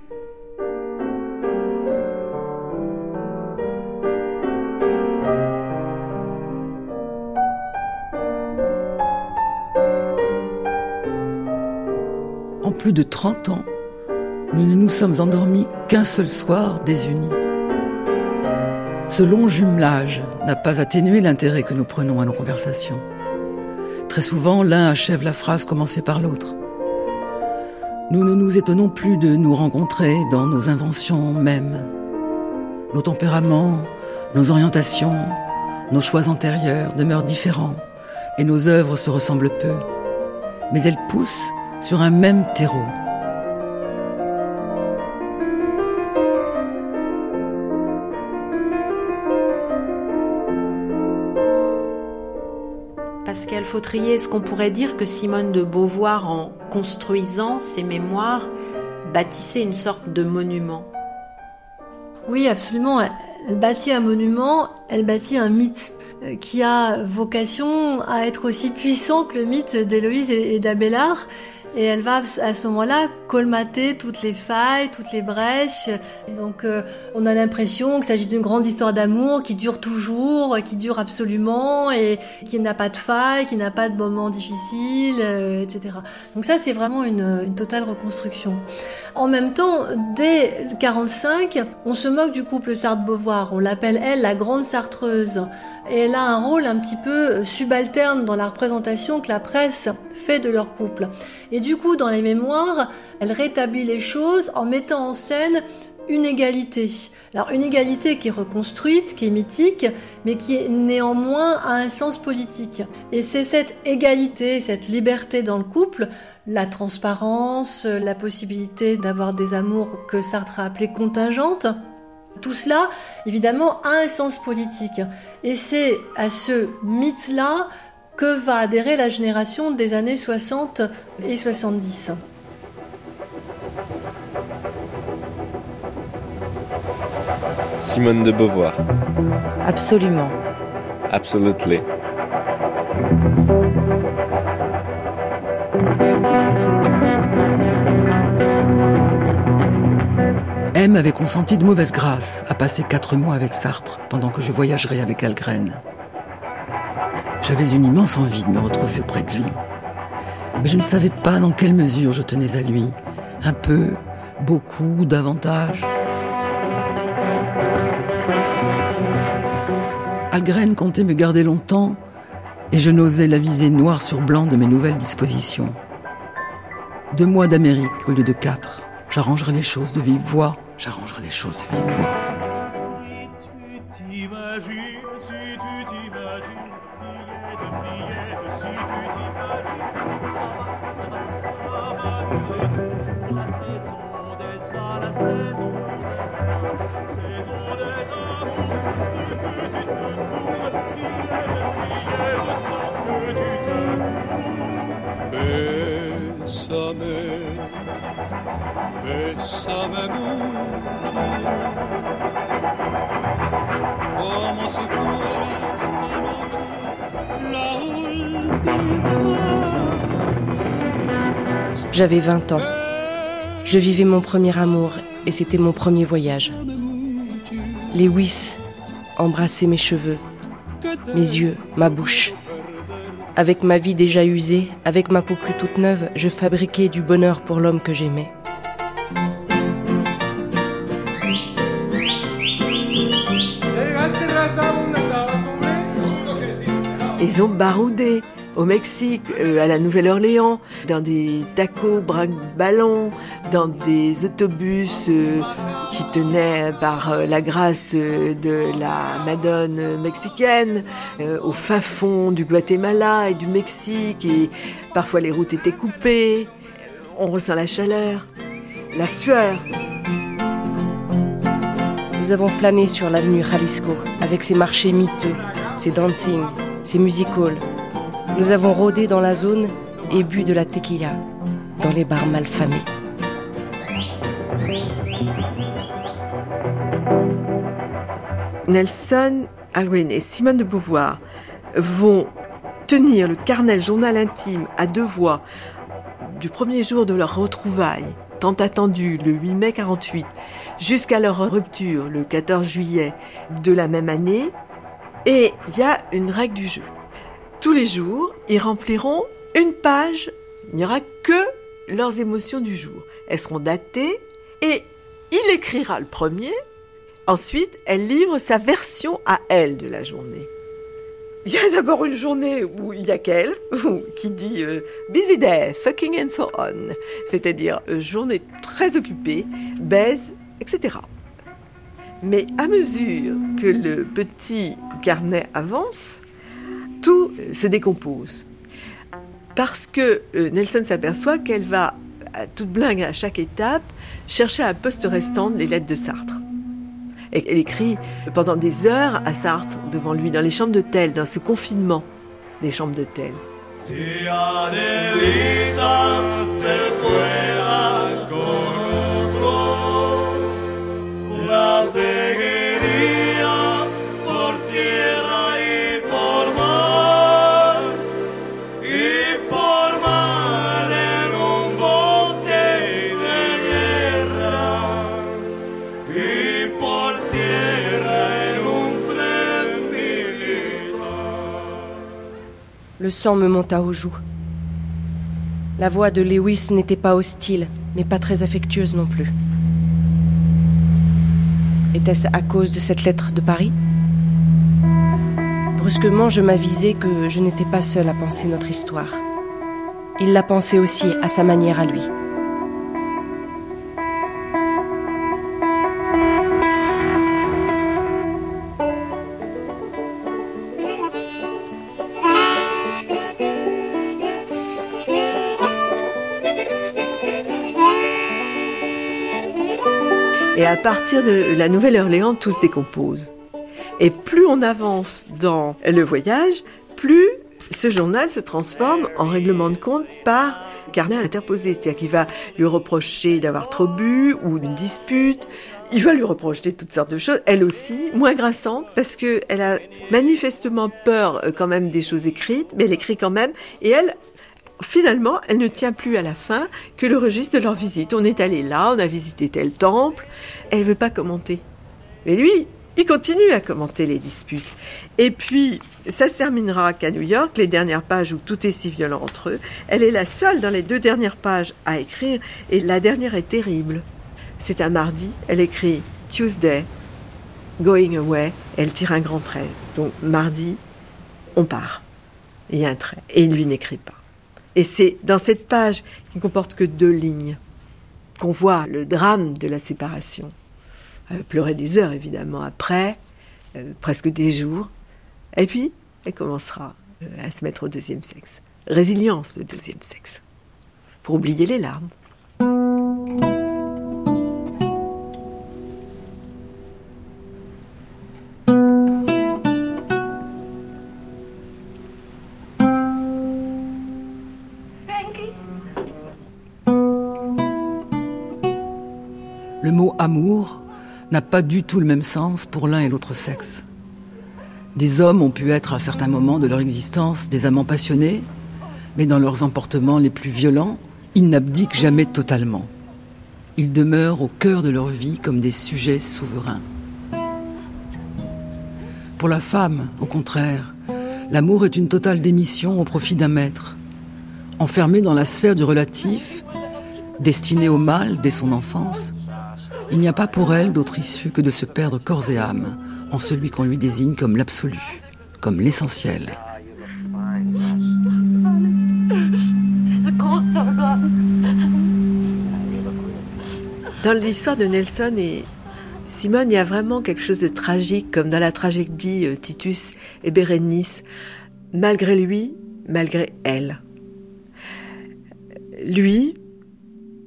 En plus de 30 ans, nous ne nous sommes endormis qu'un seul soir désunis. Ce long jumelage n'a pas atténué l'intérêt que nous prenons à nos conversations. Très souvent, l'un achève la phrase commencée par l'autre. Nous ne nous étonnons plus de nous rencontrer dans nos inventions mêmes. Nos tempéraments, nos orientations, nos choix antérieurs demeurent différents et nos œuvres se ressemblent peu. Mais elles poussent sur un même terreau. Est-ce qu'on pourrait dire que Simone de Beauvoir, en construisant ses mémoires, bâtissait une sorte de monument Oui, absolument. Elle bâtit un monument, elle bâtit un mythe euh, qui a vocation à être aussi puissant que le mythe d'Héloïse et d'Abélard. Et elle va à ce moment-là colmater toutes les failles, toutes les brèches. Donc euh, on a l'impression qu'il s'agit d'une grande histoire d'amour qui dure toujours, qui dure absolument et qui n'a pas de failles, qui n'a pas de moments difficiles, euh, etc. Donc ça c'est vraiment une, une totale reconstruction. En même temps, dès 45, on se moque du couple Sartre-Beauvoir. On l'appelle elle la grande Sartreuse. Et elle a un rôle un petit peu subalterne dans la représentation que la presse fait de leur couple. Et du coup, dans les mémoires, elle rétablit les choses en mettant en scène une égalité. Alors une égalité qui est reconstruite, qui est mythique, mais qui est néanmoins a un sens politique. Et c'est cette égalité, cette liberté dans le couple, la transparence, la possibilité d'avoir des amours que Sartre a appelées contingentes, tout cela, évidemment, a un sens politique. Et c'est à ce mythe-là que va adhérer la génération des années 60 et 70. Simone de Beauvoir. Absolument. Absolutely. M avait consenti de mauvaise grâce à passer quatre mois avec Sartre pendant que je voyagerais avec Algren. J'avais une immense envie de me retrouver auprès de lui. Mais je ne savais pas dans quelle mesure je tenais à lui. Un peu, beaucoup, davantage. Algren comptait me garder longtemps et je n'osais l'aviser noir sur blanc de mes nouvelles dispositions. Deux mois d'Amérique au lieu de quatre. J'arrangerai les choses de vive voix. J'arrangerai les choses de vive. J'avais 20 ans. Je vivais mon premier amour et c'était mon premier voyage. Lewis embrassait mes cheveux, mes yeux, ma bouche. Avec ma vie déjà usée, avec ma peau plus toute neuve, je fabriquais du bonheur pour l'homme que j'aimais. Baroudées au Mexique, euh, à la Nouvelle-Orléans, dans des tacos brinque-ballons, dans des autobus euh, qui tenaient par euh, la grâce de la Madone mexicaine, au fin fond du Guatemala et du Mexique, et parfois les routes étaient coupées. On ressent la chaleur, la sueur. Nous avons flâné sur l'avenue Jalisco avec ses marchés miteux, ses dancing, ses music halls. Nous avons rôdé dans la zone et bu de la tequila dans les bars malfamés. Nelson Alwyn et Simone de Beauvoir vont tenir le carnel journal intime à deux voix du premier jour de leur retrouvaille, tant attendu le 8 mai 48, jusqu'à leur rupture le 14 juillet de la même année. Et il y a une règle du jeu. Tous les jours, ils rempliront une page. Il n'y aura que leurs émotions du jour. Elles seront datées et il écrira le premier. Ensuite, elle livre sa version à elle de la journée. Il y a d'abord une journée où il y a qu'elle qui dit euh, busy day, fucking and so on, c'est-à-dire euh, journée très occupée, baise, etc. Mais à mesure que le petit carnet avance, tout euh, se décompose. Parce que euh, Nelson s'aperçoit qu'elle va, à toute blingue à chaque étape, chercher à un poste restant les lettres de Sartre. Elle écrit pendant des heures à Sartre, devant lui, dans les chambres d'hôtel, dans ce confinement des chambres d'hôtel. Si Le sang me monta aux joues. La voix de Lewis n'était pas hostile, mais pas très affectueuse non plus. Était-ce à cause de cette lettre de Paris? Brusquement, je m'avisai que je n'étais pas seule à penser notre histoire. Il la pensait aussi à sa manière à lui. Partir de la Nouvelle-Orléans, tout se décompose. Et plus on avance dans le voyage, plus ce journal se transforme en règlement de compte par carnet interposé. C'est-à-dire qu'il va lui reprocher d'avoir trop bu ou une dispute. Il va lui reprocher toutes sortes de choses. Elle aussi, moins grassante, parce que elle a manifestement peur euh, quand même des choses écrites, mais elle écrit quand même. Et elle, finalement, elle ne tient plus à la fin que le registre de leur visite. On est allé là, on a visité tel temple. Elle veut pas commenter. Mais lui, il continue à commenter les disputes. Et puis, ça se terminera qu'à New York, les dernières pages où tout est si violent entre eux, elle est la seule dans les deux dernières pages à écrire, et la dernière est terrible. C'est un mardi, elle écrit Tuesday, going away, elle tire un grand trait. Donc, mardi, on part. Il y a un trait. Et lui n'écrit pas. Et c'est dans cette page qui comporte que deux lignes qu'on voit le drame de la séparation. Elle pleurait des heures, évidemment, après, euh, presque des jours. Et puis, elle commencera euh, à se mettre au deuxième sexe. Résilience, le deuxième sexe. Pour oublier les larmes. N'a pas du tout le même sens pour l'un et l'autre sexe. Des hommes ont pu être à certains moments de leur existence des amants passionnés, mais dans leurs emportements les plus violents, ils n'abdiquent jamais totalement. Ils demeurent au cœur de leur vie comme des sujets souverains. Pour la femme, au contraire, l'amour est une totale démission au profit d'un maître. Enfermée dans la sphère du relatif, destinée au mal dès son enfance, il n'y a pas pour elle d'autre issue que de se perdre corps et âme en celui qu'on lui désigne comme l'absolu, comme l'essentiel. Dans l'histoire de Nelson et Simone, il y a vraiment quelque chose de tragique, comme dans la tragédie euh, Titus et Bérénice, malgré lui, malgré elle. Lui,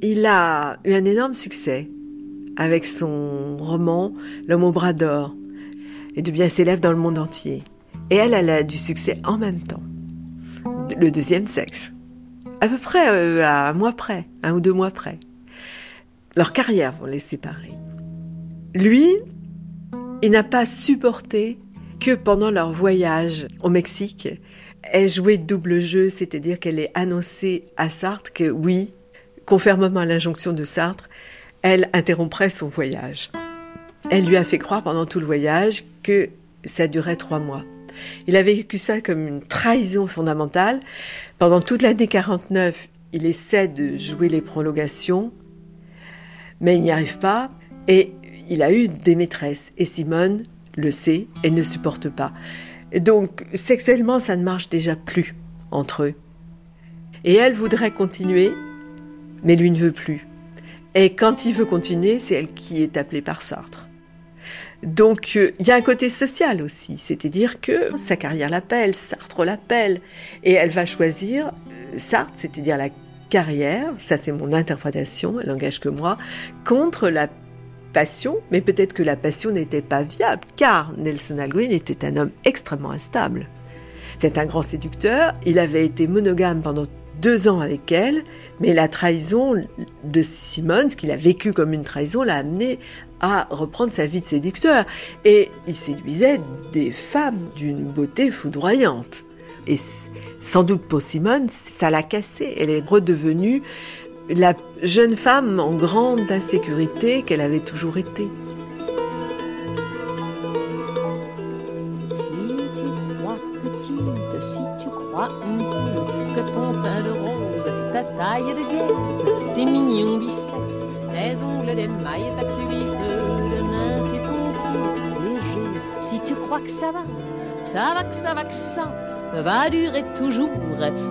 il a eu un énorme succès avec son roman L'homme au bras d'or et devient célèbre dans le monde entier. Et elle, elle a du succès en même temps. Le deuxième sexe. À peu près euh, à un mois près, un ou deux mois près. Leur carrière vont les séparer. Lui, il n'a pas supporté que pendant leur voyage au Mexique, elle jouait double jeu, c'est-à-dire qu'elle ait annoncé à Sartre que oui, conformément à l'injonction de Sartre, elle interromprait son voyage. Elle lui a fait croire pendant tout le voyage que ça durait trois mois. Il a vécu ça comme une trahison fondamentale. Pendant toute l'année 49, il essaie de jouer les prolongations, mais il n'y arrive pas. Et il a eu des maîtresses. Et Simone le sait et ne supporte pas. Donc, sexuellement, ça ne marche déjà plus entre eux. Et elle voudrait continuer, mais lui ne veut plus. Et quand il veut continuer, c'est elle qui est appelée par Sartre. Donc euh, il y a un côté social aussi, c'est-à-dire que sa carrière l'appelle, Sartre l'appelle, et elle va choisir euh, Sartre, c'est-à-dire la carrière, ça c'est mon interprétation, elle n'engage que moi, contre la passion, mais peut-être que la passion n'était pas viable, car Nelson Algren était un homme extrêmement instable. C'est un grand séducteur, il avait été monogame pendant deux ans avec elle, mais la trahison de Simone, ce qu'il a vécu comme une trahison, l'a amené à reprendre sa vie de séducteur. Et il séduisait des femmes d'une beauté foudroyante. Et sans doute pour Simone, ça l'a cassée. Elle est redevenue la jeune femme en grande insécurité qu'elle avait toujours été. Si tu crois petite, si tu crois un peu que ton teint de rose, ta taille de guêpe, tes mignons biceps, tes ongles d'émail, ta cuisse de nymphe et ton pied léger, si tu crois que ça va, ça va, que ça va, que ça va durer toujours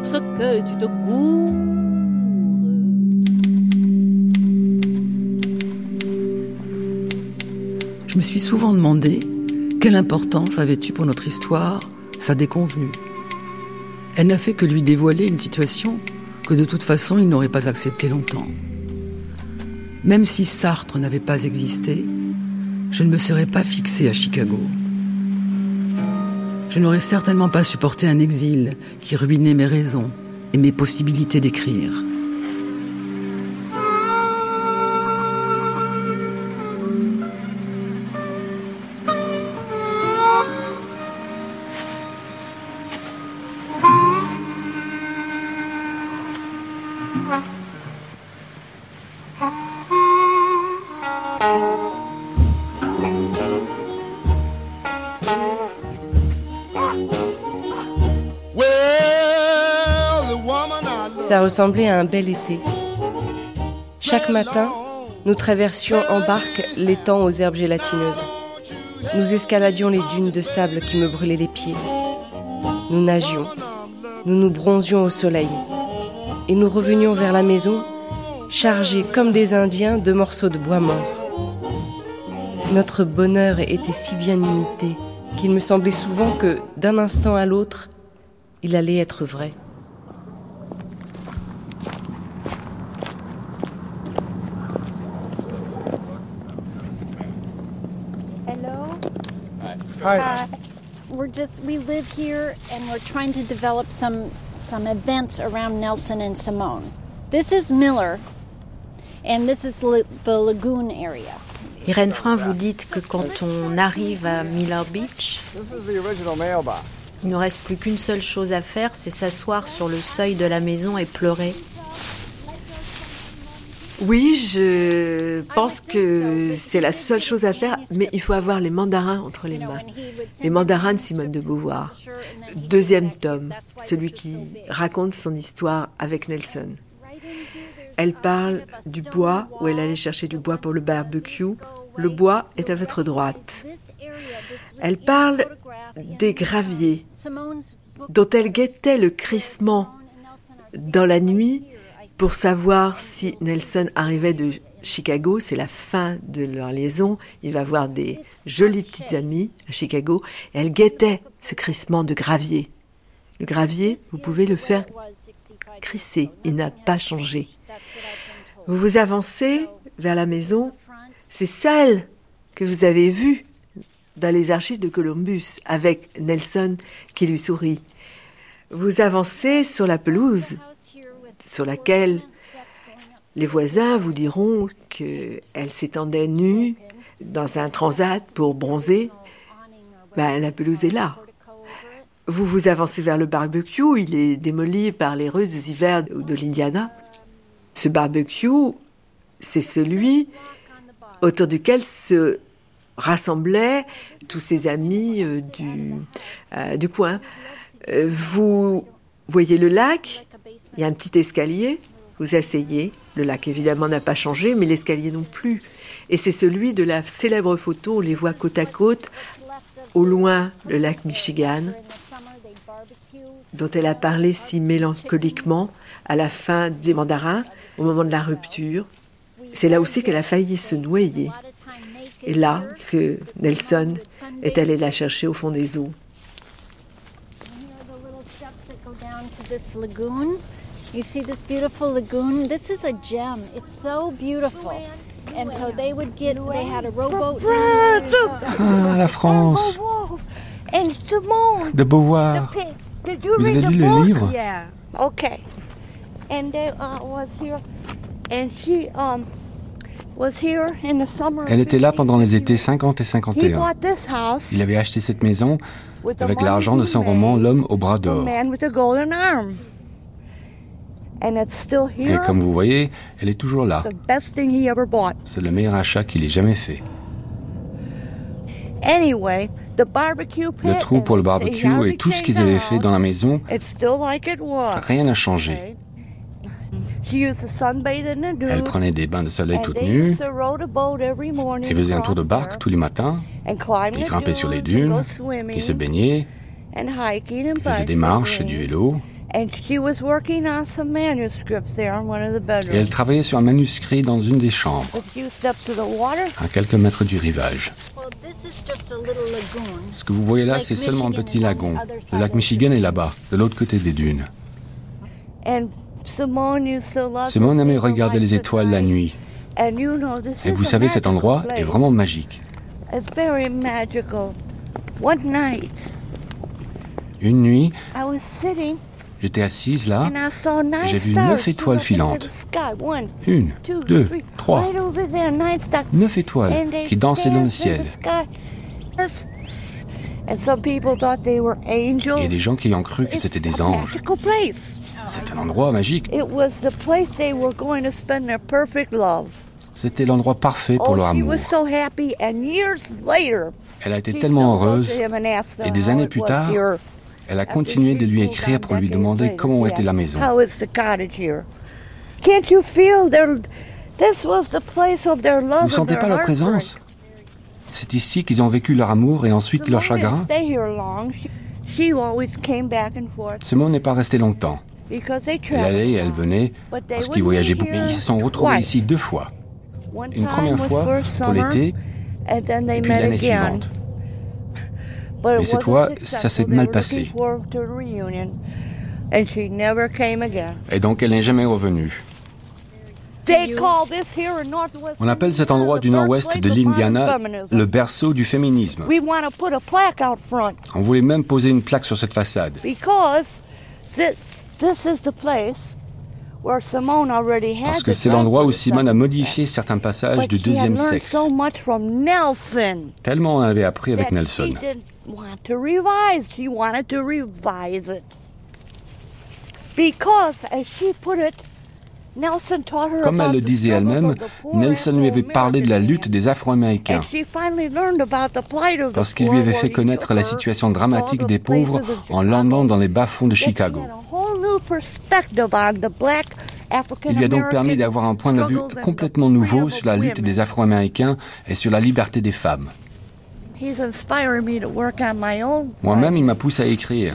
ce que tu te goûtes. Je me suis souvent demandé quelle importance avait-tu pour notre histoire sa déconvenue. Elle n'a fait que lui dévoiler une situation que de toute façon il n'aurait pas acceptée longtemps. Même si Sartre n'avait pas existé, je ne me serais pas fixé à Chicago. Je n'aurais certainement pas supporté un exil qui ruinait mes raisons et mes possibilités d'écrire. Ressemblait à un bel été. Chaque matin, nous traversions en barque l'étang aux herbes gélatineuses. Nous escaladions les dunes de sable qui me brûlaient les pieds. Nous nagions. Nous nous bronzions au soleil. Et nous revenions vers la maison, chargés comme des Indiens de morceaux de bois mort. Notre bonheur était si bien imité qu'il me semblait souvent que, d'un instant à l'autre, il allait être vrai. Hi. Uh, we're just we live here and we're trying to develop some some events around Nelson and Simone. This is Miller and this is la- the lagoon area. Irène Frein, vous dites que quand on arrive à Miller Beach, This is the original mailbox. il ne reste plus qu'une seule chose à faire, c'est s'asseoir sur le seuil de la maison et pleurer. Oui, je pense que c'est la seule chose à faire, mais il faut avoir les mandarins entre les mains. Les mandarins de Simone de Beauvoir. Deuxième tome, celui qui raconte son histoire avec Nelson. Elle parle du bois, où elle allait chercher du bois pour le barbecue. Le bois est à votre droite. Elle parle des graviers, dont elle guettait le crissement dans la nuit pour savoir si Nelson arrivait de Chicago, c'est la fin de leur liaison. Il va voir des jolies petites amies à Chicago. Elle guettait ce crissement de gravier. Le gravier, vous pouvez le faire crisser. Il n'a pas changé. Vous vous avancez vers la maison. C'est celle que vous avez vue dans les archives de Columbus avec Nelson qui lui sourit. Vous avancez sur la pelouse sur laquelle les voisins vous diront qu'elle s'étendait nue dans un transat pour bronzer. Ben, la pelouse est là. Vous vous avancez vers le barbecue, il est démoli par les ruses hivers de l'Indiana. Ce barbecue, c'est celui autour duquel se rassemblaient tous ses amis euh, du, euh, du coin. Euh, vous voyez le lac, il y a un petit escalier, vous asseyez, le lac évidemment n'a pas changé, mais l'escalier non plus. Et c'est celui de la célèbre photo, on les voit côte à côte, au loin le lac Michigan, dont elle a parlé si mélancoliquement à la fin des mandarins, au moment de la rupture. C'est là aussi qu'elle a failli se noyer. Et là que Nelson est allé la chercher au fond des eaux. This lagoon. You see this beautiful lagoon? This is a gem. It's so beautiful. And so they would get, they had a rowboat. Ah, la France. De Beauvoir. Did you Vous read avez the lu le book? livre? Yeah. Okay. And they uh, was here, and she um was here in the summer. Elle était là pendant les étés 50 et He 51. bought this house Il avait acheté cette maison avec l'argent de son roman L'homme au bras d'or. Et comme vous voyez, elle est toujours là. The best thing he ever bought. C'est le meilleur achat qu'il ait jamais fait. Anyway, the barbecue pit Le trou pour le barbecue et tout ce qu'ils avaient fait dans la maison, It's still like it was. rien n'a changé. Elle prenait des bains de soleil toute nue used to row the boat every morning et faisait un tour de barque tous les matins. there and climb Il the grimpait sur les dunes and dunes, go swimming il se baignait, and hiking and il faisait des marches et du vélo. And she was working on some manuscripts there in one of the Et elle bedrooms. travaillait sur un manuscrit dans une des chambres, A few steps to the water. à quelques mètres du rivage. Well, this is just a little lagoon. Ce que vous voyez là, c'est seulement un petit lagon. Le lac Michigan est là-bas, de l'autre côté des dunes. Simone aimait regarder les étoiles la nuit. Et vous savez, cet endroit est vraiment magique. Une nuit, j'étais assise là, et j'ai vu neuf étoiles filantes. Une, deux, trois, neuf étoiles qui dansaient dans le ciel. the sky. Yes. And some people thought they were angels. Il y a des gens qui ont cru que c'était des anges. C'est un endroit magique. It was the place they were going to spend their perfect love. C'était l'endroit parfait pour oh, leur she amour. Elle a été tellement heureuse, et des how années plus tard, elle a continué de lui écrire pour lui demander comment était la maison. How is the cottage here? Can't you feel their? This was the place of their love Vous and sentez pas leur présence? C'est ici qu'ils ont vécu leur amour et ensuite leur chagrin? Simone n'est pas restée longtemps. Elle allait et elle venait parce qu'ils voyageaient beaucoup. here Ils se sont retrouvés ici deux fois. Une première fois pour l'été et puis l'année suivante. Mais cette fois, ça s'est mal passé. Et donc elle n'est jamais revenue. On appelle cet endroit du nord-ouest de l'Indiana le berceau du féminisme. We want to put a plaque out front On voulait même poser une plaque sur cette façade. Because this, this is the place where Simone already had Parce que c'est l'endroit où Simone a modifié certains passages du deuxième sexe. so much from Nelson Tellement on avait appris avec Nelson. Comme elle le disait elle-même, Nelson lui avait parlé de la lutte des Afro-Américains And she finally learned about the plight of the lorsqu'il lui avait fait connaître la situation dramatique des pauvres of en landant dans les bas-fonds de Chicago. Il lui a donc permis d'avoir un point de vue complètement nouveau sur la lutte des Afro-Américains et sur la liberté des femmes. He's inspired me to work on my own Moi-même, il m'a poussé à écrire.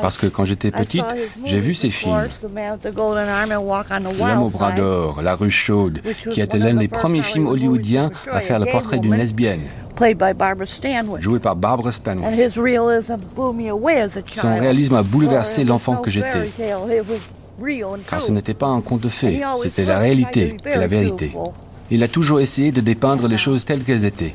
Parce que quand j'étais I petite, j'ai vu of films. L'homme au bras d'or, La rue chaude, qui était l'un des premiers films hollywoodiens à faire a le portrait d'une lesbienne, jouée par Barbara And Stanwyck. Son réalisme a bouleversé l'enfant que j'étais. Car ce n'était pas un conte de fées, c'était la réalité et la vérité. Il a toujours essayé de dépeindre les choses telles qu'elles étaient.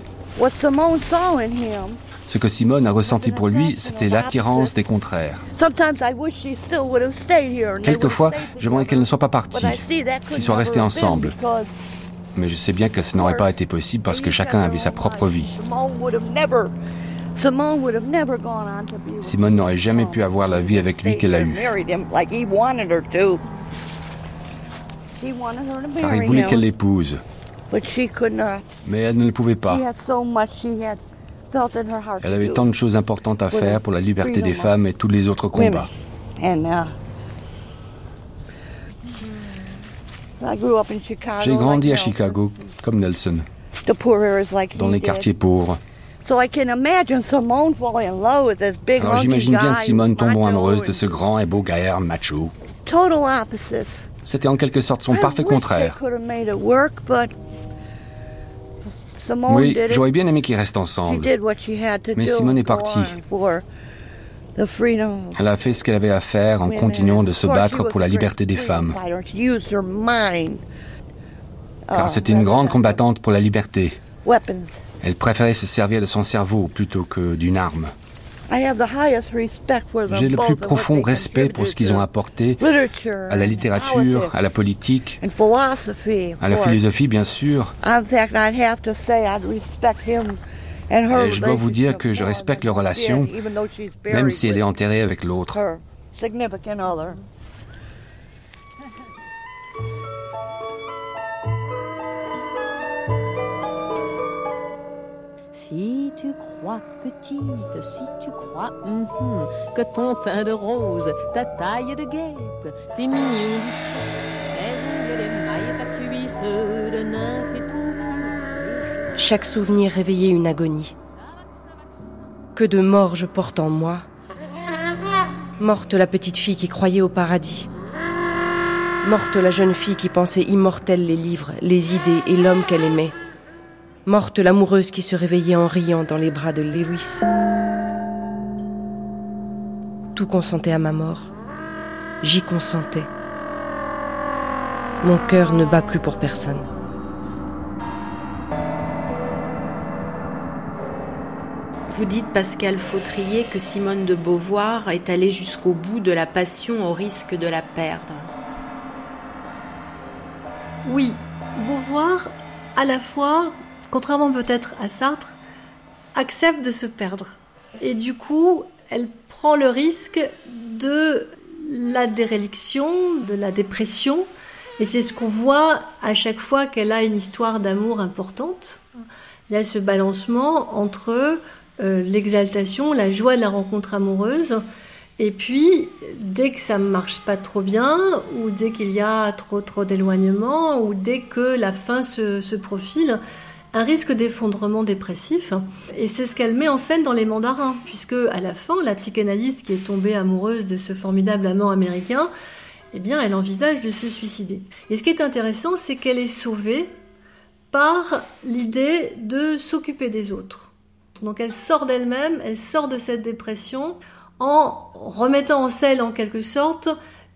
Ce que Simone a ressenti pour lui, c'était l'attirance des contraires. Sometimes I wish she still would have stayed here. and they would have Quelquefois, j'aimerais qu'elle ne soit pas partie, But I see that couldn't qu'ils soient restés ensemble. Mais je sais bien que ce n'aurait pas été possible parce que chacun avait sa propre vie. Simone would have never, Simone would have never gone on to be with Simone n'aurait jamais pu avoir la vie avec lui qu'elle a eue. Car il voulait qu'elle him, l'épouse, mais elle ne le pouvait pas. Elle avait tant de choses importantes à faire pour la liberté des femmes et tous les autres combats. And I grew up in Chicago. J'ai grandi à. Chicago, comme Nelson, The poor areas like dans les quartiers pauvres. So I can imagine Simone falling in love with this big Alors j'imagine bien Simone tombant amoureuse de ce grand et beau gaillard macho. C'était en quelque sorte son parfait contraire. Oui, j'aurais bien aimé qu'ils restent She ensemble. did what she had to Mais do Simone est partie. Elle a fait ce qu'elle avait à faire en continuant de se battre pour la liberté des femmes. Car uh, c'était une grande combattante pour la liberté. Elle préférait se servir de son cerveau plutôt que d'une arme. I have the highest respect for them J'ai le plus profond respect pour ce qu'ils ont apporté à la littérature, à la politique, and philosophy. of à la philosophie bien sûr. In fact, I'd have to say I'd respect him and her Et je dois vous dire que je respecte leur relation, même buried si elle est enterrée avec l'autre. Si tu crois petite, si tu crois hum, hum, que ton teint de rose, ta taille de guêpe, tes mignons tes ongles d'émail, ta cuisse de nymphe et ton. Chaque souvenir réveillait une agonie. Que de morts je porte en moi. Morte la petite fille qui croyait au paradis. Morte la jeune fille qui pensait immortelle les livres, les idées et l'homme qu'elle aimait. Morte l'amoureuse qui se réveillait en riant dans les bras de Lewis. Tout consentait à ma mort. J'y consentais. Mon cœur ne bat plus pour personne. Vous dites, Pascal Fautrier, que Simone de Beauvoir est allée jusqu'au bout de la passion au risque de la perdre. Oui, Beauvoir, à la fois, contrairement peut-être à Sartre, accepte de se perdre. Et du coup, elle prend le risque de la déréliction, de la dépression. Et c'est ce qu'on voit à chaque fois qu'elle a une histoire d'amour importante. Il y a ce balancement entre euh, l'exaltation, la joie de la rencontre amoureuse, et puis dès que ça ne marche pas trop bien, ou dès qu'il y a trop trop d'éloignement, ou dès que la fin se, se profile, un risque d'effondrement dépressif. Et c'est ce qu'elle met en scène dans Les Mandarins, puisque à la fin, la psychanalyste qui est tombée amoureuse de ce formidable amant américain, eh bien, elle envisage de se suicider. Et ce qui est intéressant, c'est qu'elle est sauvée par l'idée de s'occuper des autres. Donc elle sort d'elle-même, elle sort de cette dépression en remettant en scène en quelque sorte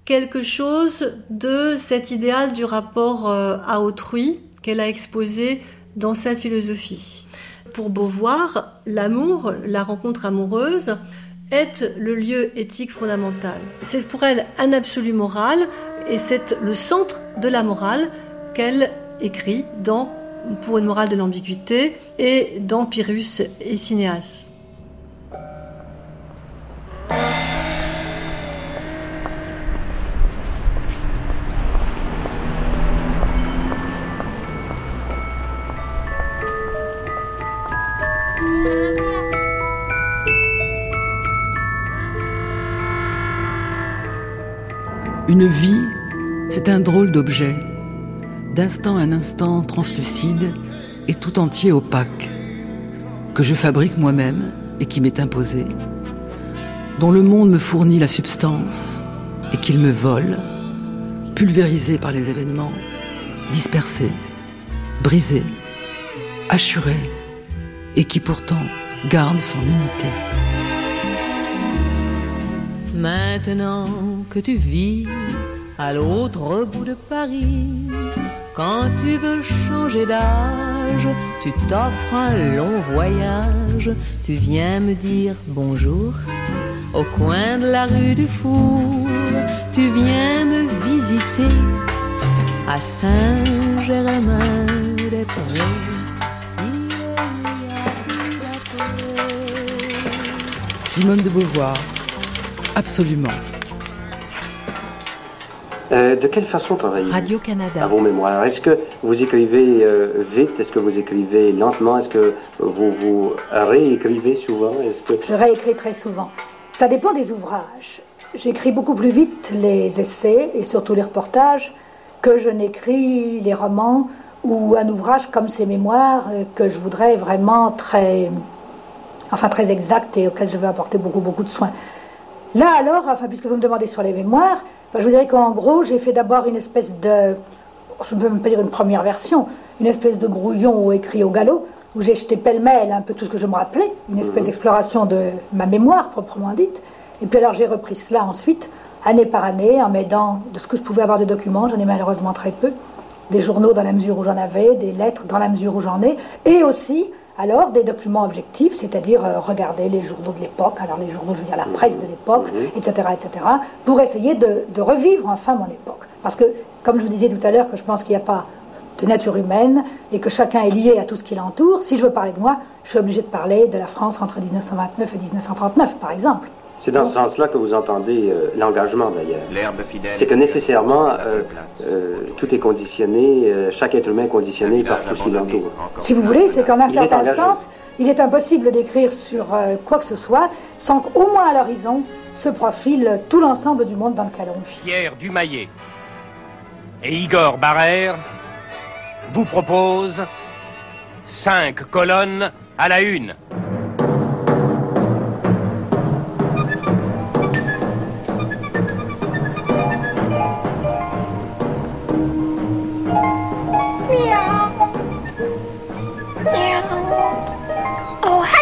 quelque chose de cet idéal du rapport euh, à autrui qu'elle a exposé dans sa philosophie. Pour Beauvoir, l'amour, la rencontre amoureuse, est le lieu éthique fondamental. C'est pour elle un absolu moral et c'est le centre de la morale qu'elle écrit dans Pour une morale de l'ambiguïté et dans Pyrrhus et Cinéas. Une vie, c'est un drôle d'objet, d'instant en instant translucide et tout entier opaque, que je fabrique moi-même et qui m'est imposé, dont le monde me fournit la substance et qu'il me vole, pulvérisé par les événements, dispersé, brisé, assuré, et qui pourtant garde son unité. Maintenant que tu vis à l'autre bout de Paris, quand tu veux changer d'âge, tu t'offres un long voyage, tu viens me dire bonjour au coin de la rue du Four, tu viens me visiter à Saint-Germain-des-Prés. Simone de Beauvoir, absolument. Euh, de quelle façon travaillez-vous Radio-Canada. à vos mémoires Est-ce que vous écrivez euh, vite Est-ce que vous écrivez lentement Est-ce que vous, vous réécrivez souvent Est-ce que... Je réécris très souvent. Ça dépend des ouvrages. J'écris beaucoup plus vite les essais et surtout les reportages que je n'écris les romans ou un ouvrage comme ces mémoires euh, que je voudrais vraiment très, enfin très exact et auquel je veux apporter beaucoup beaucoup de soins. Là alors, enfin puisque vous me demandez sur les mémoires, ben, je vous dirais qu'en gros j'ai fait d'abord une espèce de, je ne peux même pas dire une première version, une espèce de brouillon écrit au galop où j'ai jeté pêle-mêle un peu tout ce que je me rappelais, une espèce d'exploration de ma mémoire proprement dite. Et puis alors j'ai repris cela ensuite, année par année, en m'aidant de ce que je pouvais avoir de documents, j'en ai malheureusement très peu, des journaux dans la mesure où j'en avais, des lettres dans la mesure où j'en ai, et aussi alors des documents objectifs, c'est-à-dire euh, regarder les journaux de l'époque, alors les journaux, je veux dire la presse de l'époque, etc., etc., pour essayer de, de revivre enfin mon époque. Parce que, comme je vous disais tout à l'heure, que je pense qu'il n'y a pas de nature humaine et que chacun est lié à tout ce qui l'entoure, si je veux parler de moi, je suis obligé de parler de la France entre 1929 et 1939, par exemple. C'est dans ce sens-là que vous entendez euh, l'engagement d'ailleurs. C'est que nécessairement, euh, euh, tout est conditionné, euh, chaque être humain est conditionné par tout ce qui l'entoure. Si vous voulez, c'est qu'en un Il certain sens, il est impossible d'écrire sur euh, quoi que ce soit sans qu'au moins à l'horizon se profile tout l'ensemble du monde dans lequel on vit. Pierre Dumaillet et Igor Barrère vous proposent cinq colonnes à la une.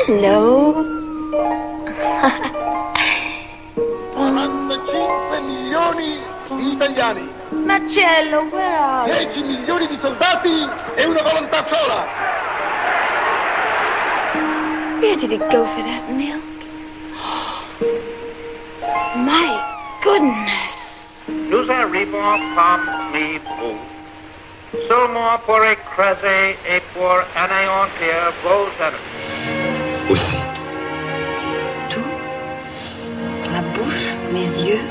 Hello. 45 milioni di italiani, Marcello, where are you? 10 milioni di soldati e una volontà sola. Where did it go for that milk? My goodness. Nous arrivons parmi vous, seulement pour écraser et pour anéantir vos ennemis. Aussi. La bouche, mes yeux,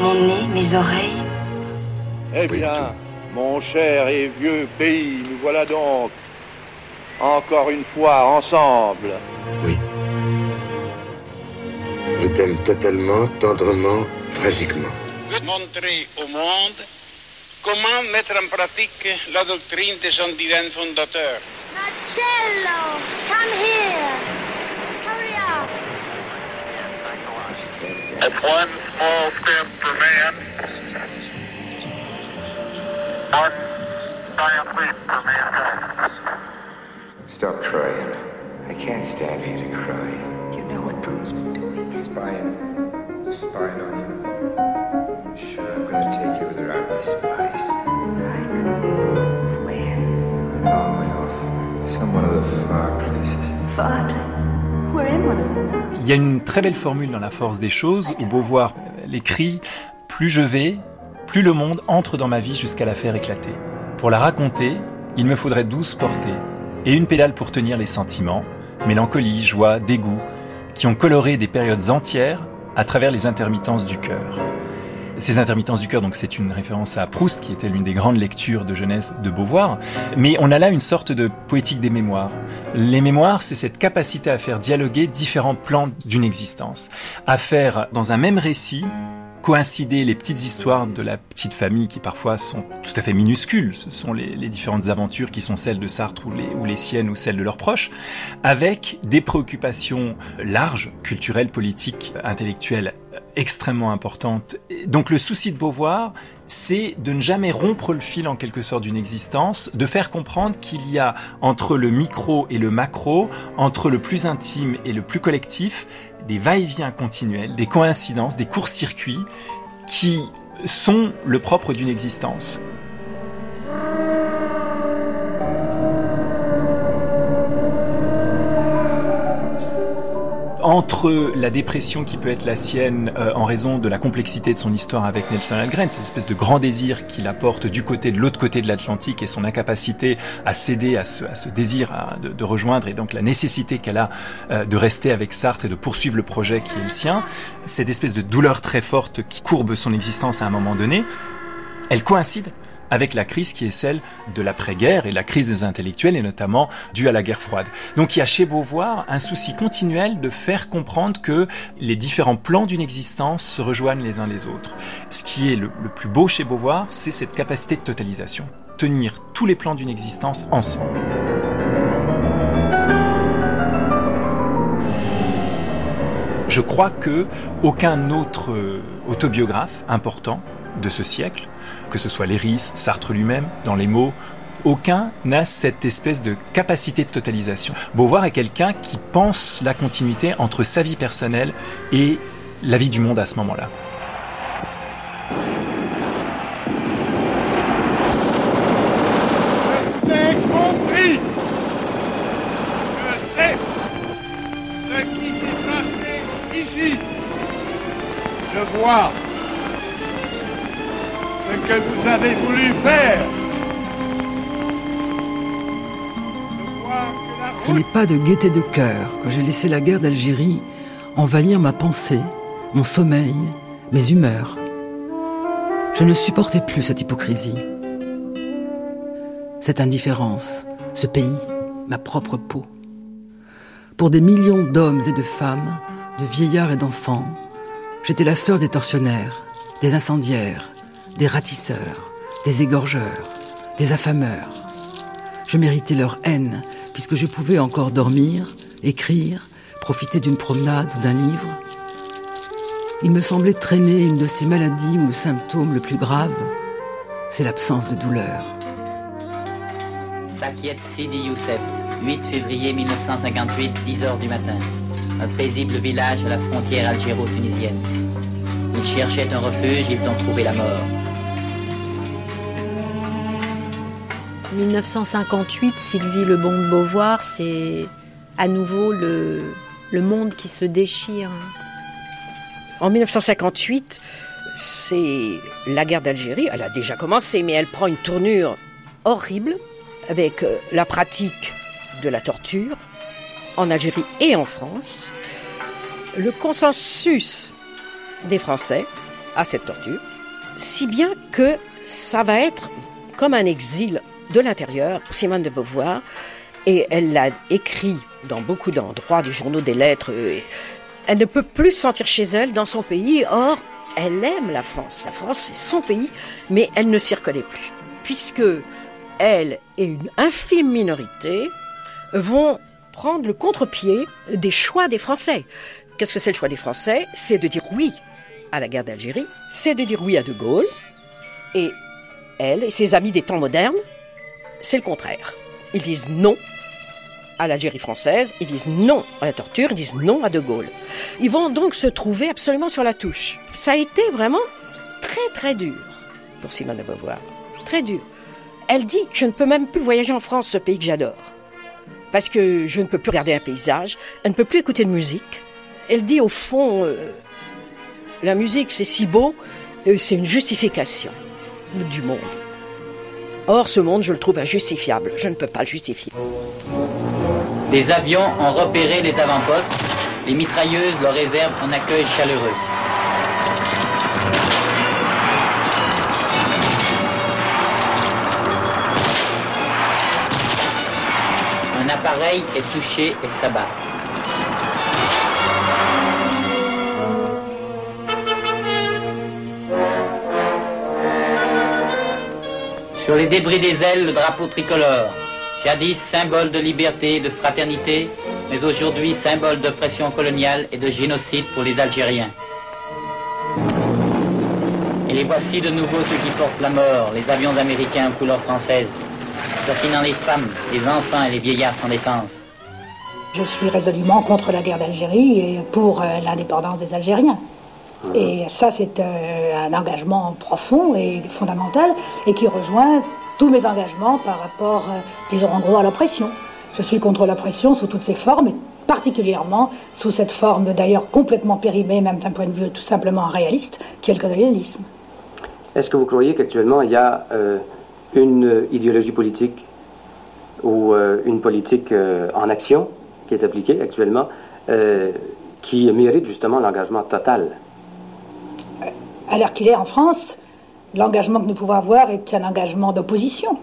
mon nez, mes oreilles. Eh bien, mon cher et vieux pays, nous voilà donc encore une fois ensemble. Je t'aime totalement, tendrement, tragiquement. Montrer au monde comment mettre en pratique la doctrine de son divin fondateur. Marcello, come here. It's one small step for man, one giant leap for mankind. Stop crying. I can't stand for you to cry. You know what Broom's been doing? Spying. Spying on you. Sure, I'm gonna take you with her out spies. Where? Oh, way off. Some one of the far places. Far We're Il y a une très belle formule dans La force des choses où Beauvoir l'écrit Plus je vais, plus le monde entre dans ma vie jusqu'à la faire éclater. Pour la raconter, il me faudrait douze portées et une pédale pour tenir les sentiments, mélancolie, joie, dégoût, qui ont coloré des périodes entières à travers les intermittences du cœur. Ces intermittences du cœur, donc c'est une référence à Proust, qui était l'une des grandes lectures de jeunesse de Beauvoir. Mais on a là une sorte de poétique des mémoires. Les mémoires, c'est cette capacité à faire dialoguer différents plans d'une existence, à faire dans un même récit coïncider les petites histoires de la petite famille qui parfois sont tout à fait minuscules, ce sont les, différentes aventures qui sont celles de Sartre ou les siennes ou celles de leurs proches, avec des préoccupations larges, culturelles, politiques, intellectuelles extrêmement importantes. Donc le souci de Beauvoir, c'est de ne jamais rompre le fil en quelque sorte d'une existence, de faire comprendre qu'il y a entre le micro et le macro, entre le plus intime et le plus collectif, des va-et-vient continuels, des coïncidences, des courts-circuits qui sont le propre d'une existence. Entre la dépression qui peut être la sienne euh, en raison de la complexité de son histoire avec Nelson Algren, cette espèce de grand désir qu'il apporte du côté de l'autre côté de l'Atlantique et son incapacité à céder à ce, désir de, rejoindre et donc la nécessité qu'elle a euh, de rester avec Sartre et de poursuivre le projet qui est le sien, cette espèce de douleur très forte qui courbe son existence à un moment donné, elle coïncide avec la crise qui est celle de l'après-guerre et la crise des intellectuels et notamment due à la guerre froide. Donc il y a chez Beauvoir un souci continuel de faire comprendre que les différents plans d'une existence se rejoignent les uns les autres. Ce qui est le, le plus beau chez Beauvoir, c'est cette capacité de totalisation, tenir tous les plans d'une existence ensemble. Je crois que aucun autre autobiographe important de ce siècle que ce soit Léris, Sartre lui-même, dans les mots, aucun n'a cette espèce de capacité de totalisation. Beauvoir est quelqu'un qui pense la continuité entre sa vie personnelle et la vie du monde à ce moment-là. Je vois ce que vous avez voulu faire. Ce n'est pas de gaieté de cœur que j'ai laissé la guerre d'Algérie envahir ma pensée, mon sommeil, mes humeurs. Je ne supportais plus cette hypocrisie, cette indifférence, ce pays, ma propre peau. Pour des millions d'hommes et de femmes, de vieillards et d'enfants, j'étais la sœur des tortionnaires, des incendiaires, des ratisseurs, des égorgeurs, des affameurs. Je méritais leur haine, puisque je pouvais encore dormir, écrire, profiter d'une promenade ou d'un livre. Il me semblait traîner une de ces maladies où le symptôme le plus grave, c'est l'absence de douleur. Sakiet Sidi Youssef, 8 février 1958, 10 heures du matin. Un paisible village à la frontière algéro-tunisienne. Ils cherchaient un refuge, ils ont trouvé la mort. 1958, Sylvie Lebon de Beauvoir, c'est à nouveau le, le monde qui se déchire. En 1958, c'est la guerre d'Algérie. Elle a déjà commencé, mais elle prend une tournure horrible avec euh, la pratique de la torture en Algérie et en France. Le consensus des Français à cette torture, si bien que ça va être comme un exil de l'intérieur Simone de Beauvoir. Et elle l'a écrit dans beaucoup d'endroits, des journaux, des lettres. Elle ne peut plus se sentir chez elle dans son pays. Or, elle aime la France. La France, c'est son pays, mais elle ne s'y reconnaît plus. Puisque elle et une infime minorité vont prendre le contre-pied des choix des Français. Qu'est-ce que c'est le choix des Français? C'est de dire oui à la guerre d'Algérie, c'est de dire oui à De Gaulle, et elle et ses amis des temps modernes, c'est le contraire. Ils disent non à l'Algérie française, ils disent non à la torture, ils disent non à De Gaulle. Ils vont donc se trouver absolument sur la touche. Ça a été vraiment très très dur pour Simone de Beauvoir. Très dur. Elle dit, je ne peux même plus voyager en France, ce pays que j'adore. Parce que je ne peux plus regarder un paysage, elle ne peut plus écouter de musique. Elle dit au fond, euh, la musique c'est si beau, euh, c'est une justification du monde. Or, ce monde, je le trouve injustifiable. Je ne peux pas le justifier. Des avions ont repéré les avant-postes. Les mitrailleuses leur réservent un accueil chaleureux. Un appareil est touché et s'abat. Sur les débris des ailes, le drapeau tricolore, jadis symbole de liberté et de fraternité, mais aujourd'hui symbole d'oppression coloniale et de génocide pour les Algériens. Et les voici de nouveau ceux qui portent la mort, les avions américains aux couleurs françaises, assassinant les femmes, les enfants et les vieillards sans défense. Je suis résolument contre la guerre d'Algérie et pour euh, l'indépendance des Algériens. Et ça, c'est euh, un engagement profond et fondamental et qui rejoint tous mes engagements par rapport, euh, disons en gros, à l'oppression. Je suis contre l'oppression sous toutes ses formes, et particulièrement sous cette forme d'ailleurs complètement périmée, même d'un point de vue tout simplement réaliste, qui est le colonialisme. Est-ce que vous croyez qu'actuellement il y a euh, une idéologie politique ou une politique en action qui est appliquée actuellement qui mérite justement l'engagement total? À l'heure qu'il est en France, l'engagement que nous pouvons avoir est un engagement d'opposition.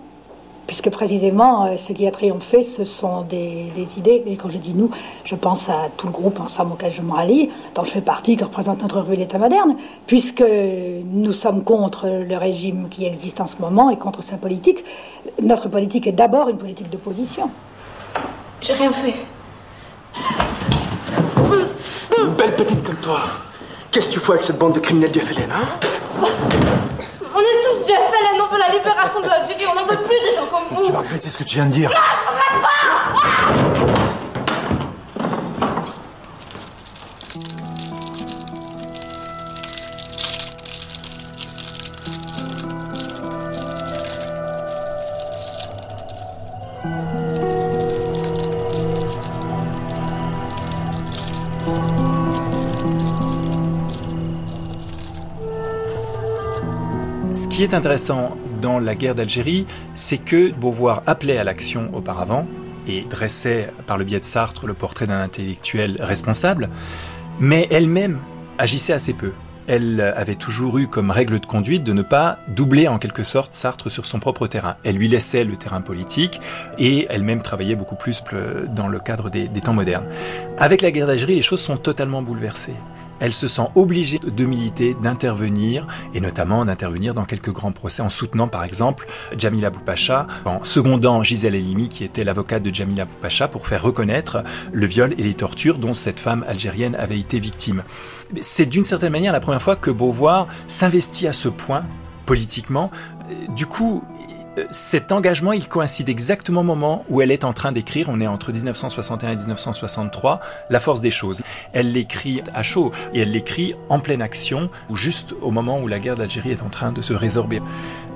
Puisque précisément, euh, ce qui a triomphé, ce sont des, des idées, et quand je dis nous, je pense à tout le groupe ensemble auquel je me rallie, dont je fais partie, qui représente notre revue L'État moderne, puisque nous sommes contre le régime qui existe en ce moment et contre sa politique. Notre politique est d'abord une politique d'opposition. J'ai rien fait. Une belle petite comme toi. Qu'est-ce que tu fais avec cette bande de criminels du FLN, hein On est tous du FLN, on veut la libération de l'Algérie, on n'en veut plus des gens comme vous. Tu vas regretter ce que tu viens de dire. Non, je regrette pas qui est intéressant dans la guerre d'Algérie, c'est que Beauvoir appelait à l'action auparavant et dressait par le biais de Sartre le portrait d'un intellectuel responsable, mais elle-même agissait assez peu. Elle avait toujours eu comme règle de conduite de ne pas doubler en quelque sorte Sartre sur son propre terrain. Elle lui laissait le terrain politique et elle-même travaillait beaucoup plus dans le cadre des temps modernes. Avec la guerre d'Algérie, les choses sont totalement bouleversées. Elle se sent obligée de militer, d'intervenir, et notamment d'intervenir dans quelques grands procès en soutenant par exemple Jamila Boupacha, en secondant Gisèle Halimi qui était l'avocate de Jamila Boupacha pour faire reconnaître le viol et les tortures dont cette femme algérienne avait été victime. C'est d'une certaine manière la première fois que Beauvoir s'investit à ce point politiquement. Du coup, cet engagement, il coïncide exactement au moment où elle est en train d'écrire, on est entre 1961 et 1963, La force des choses. Elle l'écrit à chaud et elle l'écrit en pleine action, ou juste au moment où la guerre d'Algérie est en train de se résorber.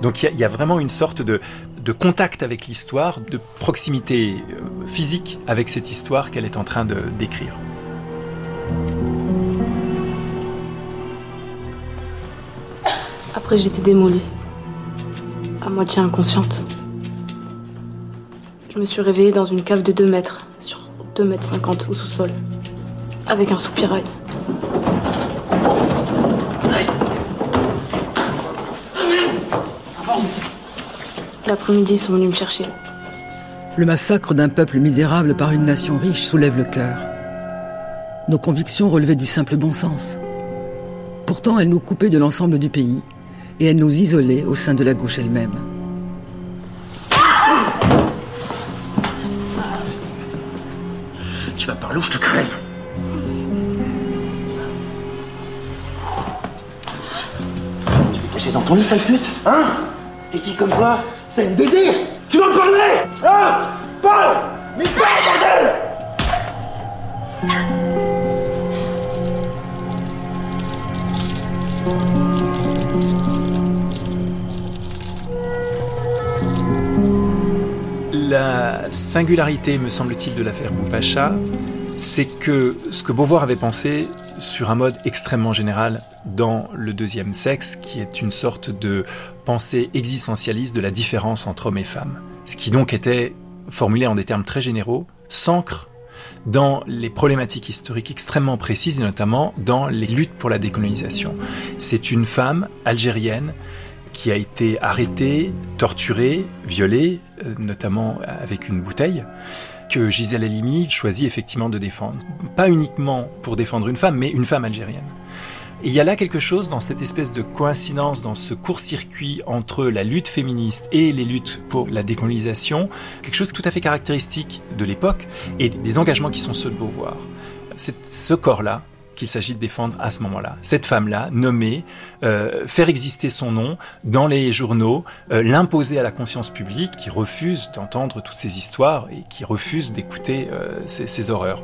Donc il y a- vraiment une sorte de, de contact avec l'histoire, de proximité euh, physique avec cette histoire qu'elle est en train de d'écrire. Après, j'étais démolie. À moitié inconsciente. Je me suis réveillée dans une cave de 2 mètres, sur 2 mètres 50 au sous-sol. Avec un soupirail. L'après-midi, ils sont venus me chercher. Le massacre d'un peuple misérable par une nation riche soulève le cœur. Nos convictions relevaient du simple bon sens. Pourtant, elles nous coupaient de l'ensemble du pays et elles nous isolaient au sein de la gauche elle-même. Tu vas parler ou je te crève? Tu veux cacher dans ton lit, sale pute? Hein? Les filles comme toi, c'est un désir Tu dois me parler! Hein? Parle Mais parle, bordel La singularité, me semble-t-il, de l'affaire Boupacha, c'est que ce que Beauvoir avait pensé sur un mode extrêmement général dans le deuxième sexe, qui est une sorte de pensée existentialiste de la différence entre hommes et femmes. Ce qui donc était formulé en des termes très généraux, s'ancre dans les problématiques historiques extrêmement précises et notamment dans les luttes pour la décolonisation. C'est une femme algérienne qui a été arrêtée, torturée, violée, euh, notamment avec une bouteille, que Gisèle Halimi choisit effectivement de défendre. Pas uniquement pour défendre une femme, mais une femme algérienne. Et il y a là quelque chose dans cette espèce de coïncidence, dans ce court-circuit entre la lutte féministe et les luttes pour la décolonisation, quelque chose tout à fait caractéristique de l'époque et des engagements qui sont ceux de Beauvoir. C'est ce corps-là qu'il s'agit de défendre à ce moment-là. Cette femme-là, nommée, euh, faire exister son nom dans les journaux, euh, l'imposer à la conscience publique qui refuse d'entendre toutes ces histoires et qui refuse d'écouter euh, ces horreurs.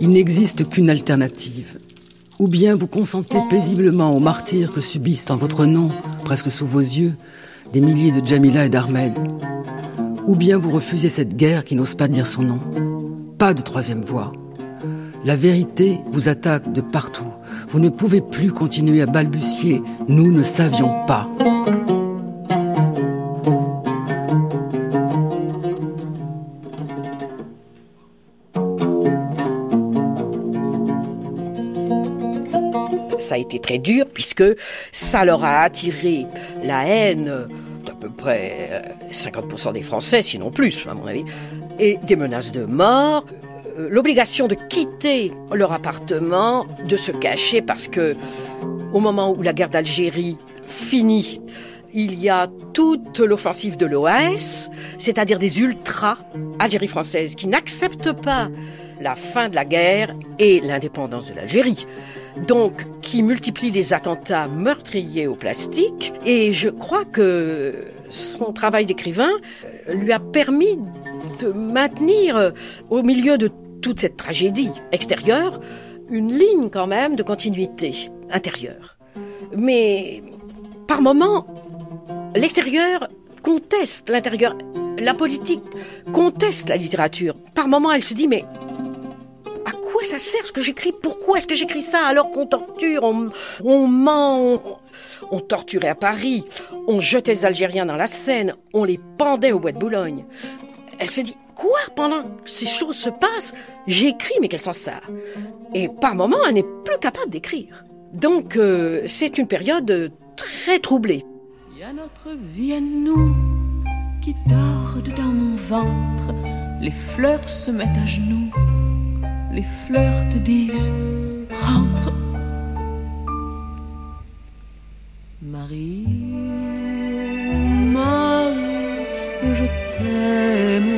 Il n'existe qu'une alternative. Ou bien vous consentez paisiblement au martyr que subissent en votre nom, presque sous vos yeux, des milliers de Jamila et d'Ahmed. Ou bien vous refusez cette guerre qui n'ose pas dire son nom. Pas de troisième voie. La vérité vous attaque de partout. Vous ne pouvez plus continuer à balbutier. Nous ne savions pas. Ça a été très dur puisque ça leur a attiré la haine d'à peu près euh, 50% des Français, sinon plus, à mon avis, et des menaces de mort, euh, l'obligation de quitter leur appartement, de se cacher parce que au moment où la guerre d'Algérie finit, il y a toute l'offensive de l'OAS, c'est-à-dire des ultras Algérie française qui n'acceptent pas la fin de la guerre et l'indépendance de l'Algérie. Donc, qui multiplie les attentats meurtriers au plastique. Et je crois que son travail d'écrivain euh, lui a permis de maintenir euh, au milieu de toute cette tragédie extérieure une ligne quand même de continuité intérieure. Mais par moments, l'extérieur conteste l'intérieur. La politique conteste la littérature. Par moments, elle se dit, mais quoi ça sert ce que j'écris? Pourquoi est-ce que j'écris ça alors qu'on torture, on, on ment, on, torturait à Paris, on jetait les Algériens dans la Seine, on les pendait au bois de Boulogne. Elle se dit, quoi? Pendant que ces choses se passent, j'écris, mais quel sens ça Et par moments, elle n'est plus capable d'écrire. Donc, euh, c'est une période très troublée. Il y a notre vie à nous qui tord dans mon ventre. Les fleurs se mettent à genoux. Les fleurs te disent rentre. Marie, Marie, je t'aime.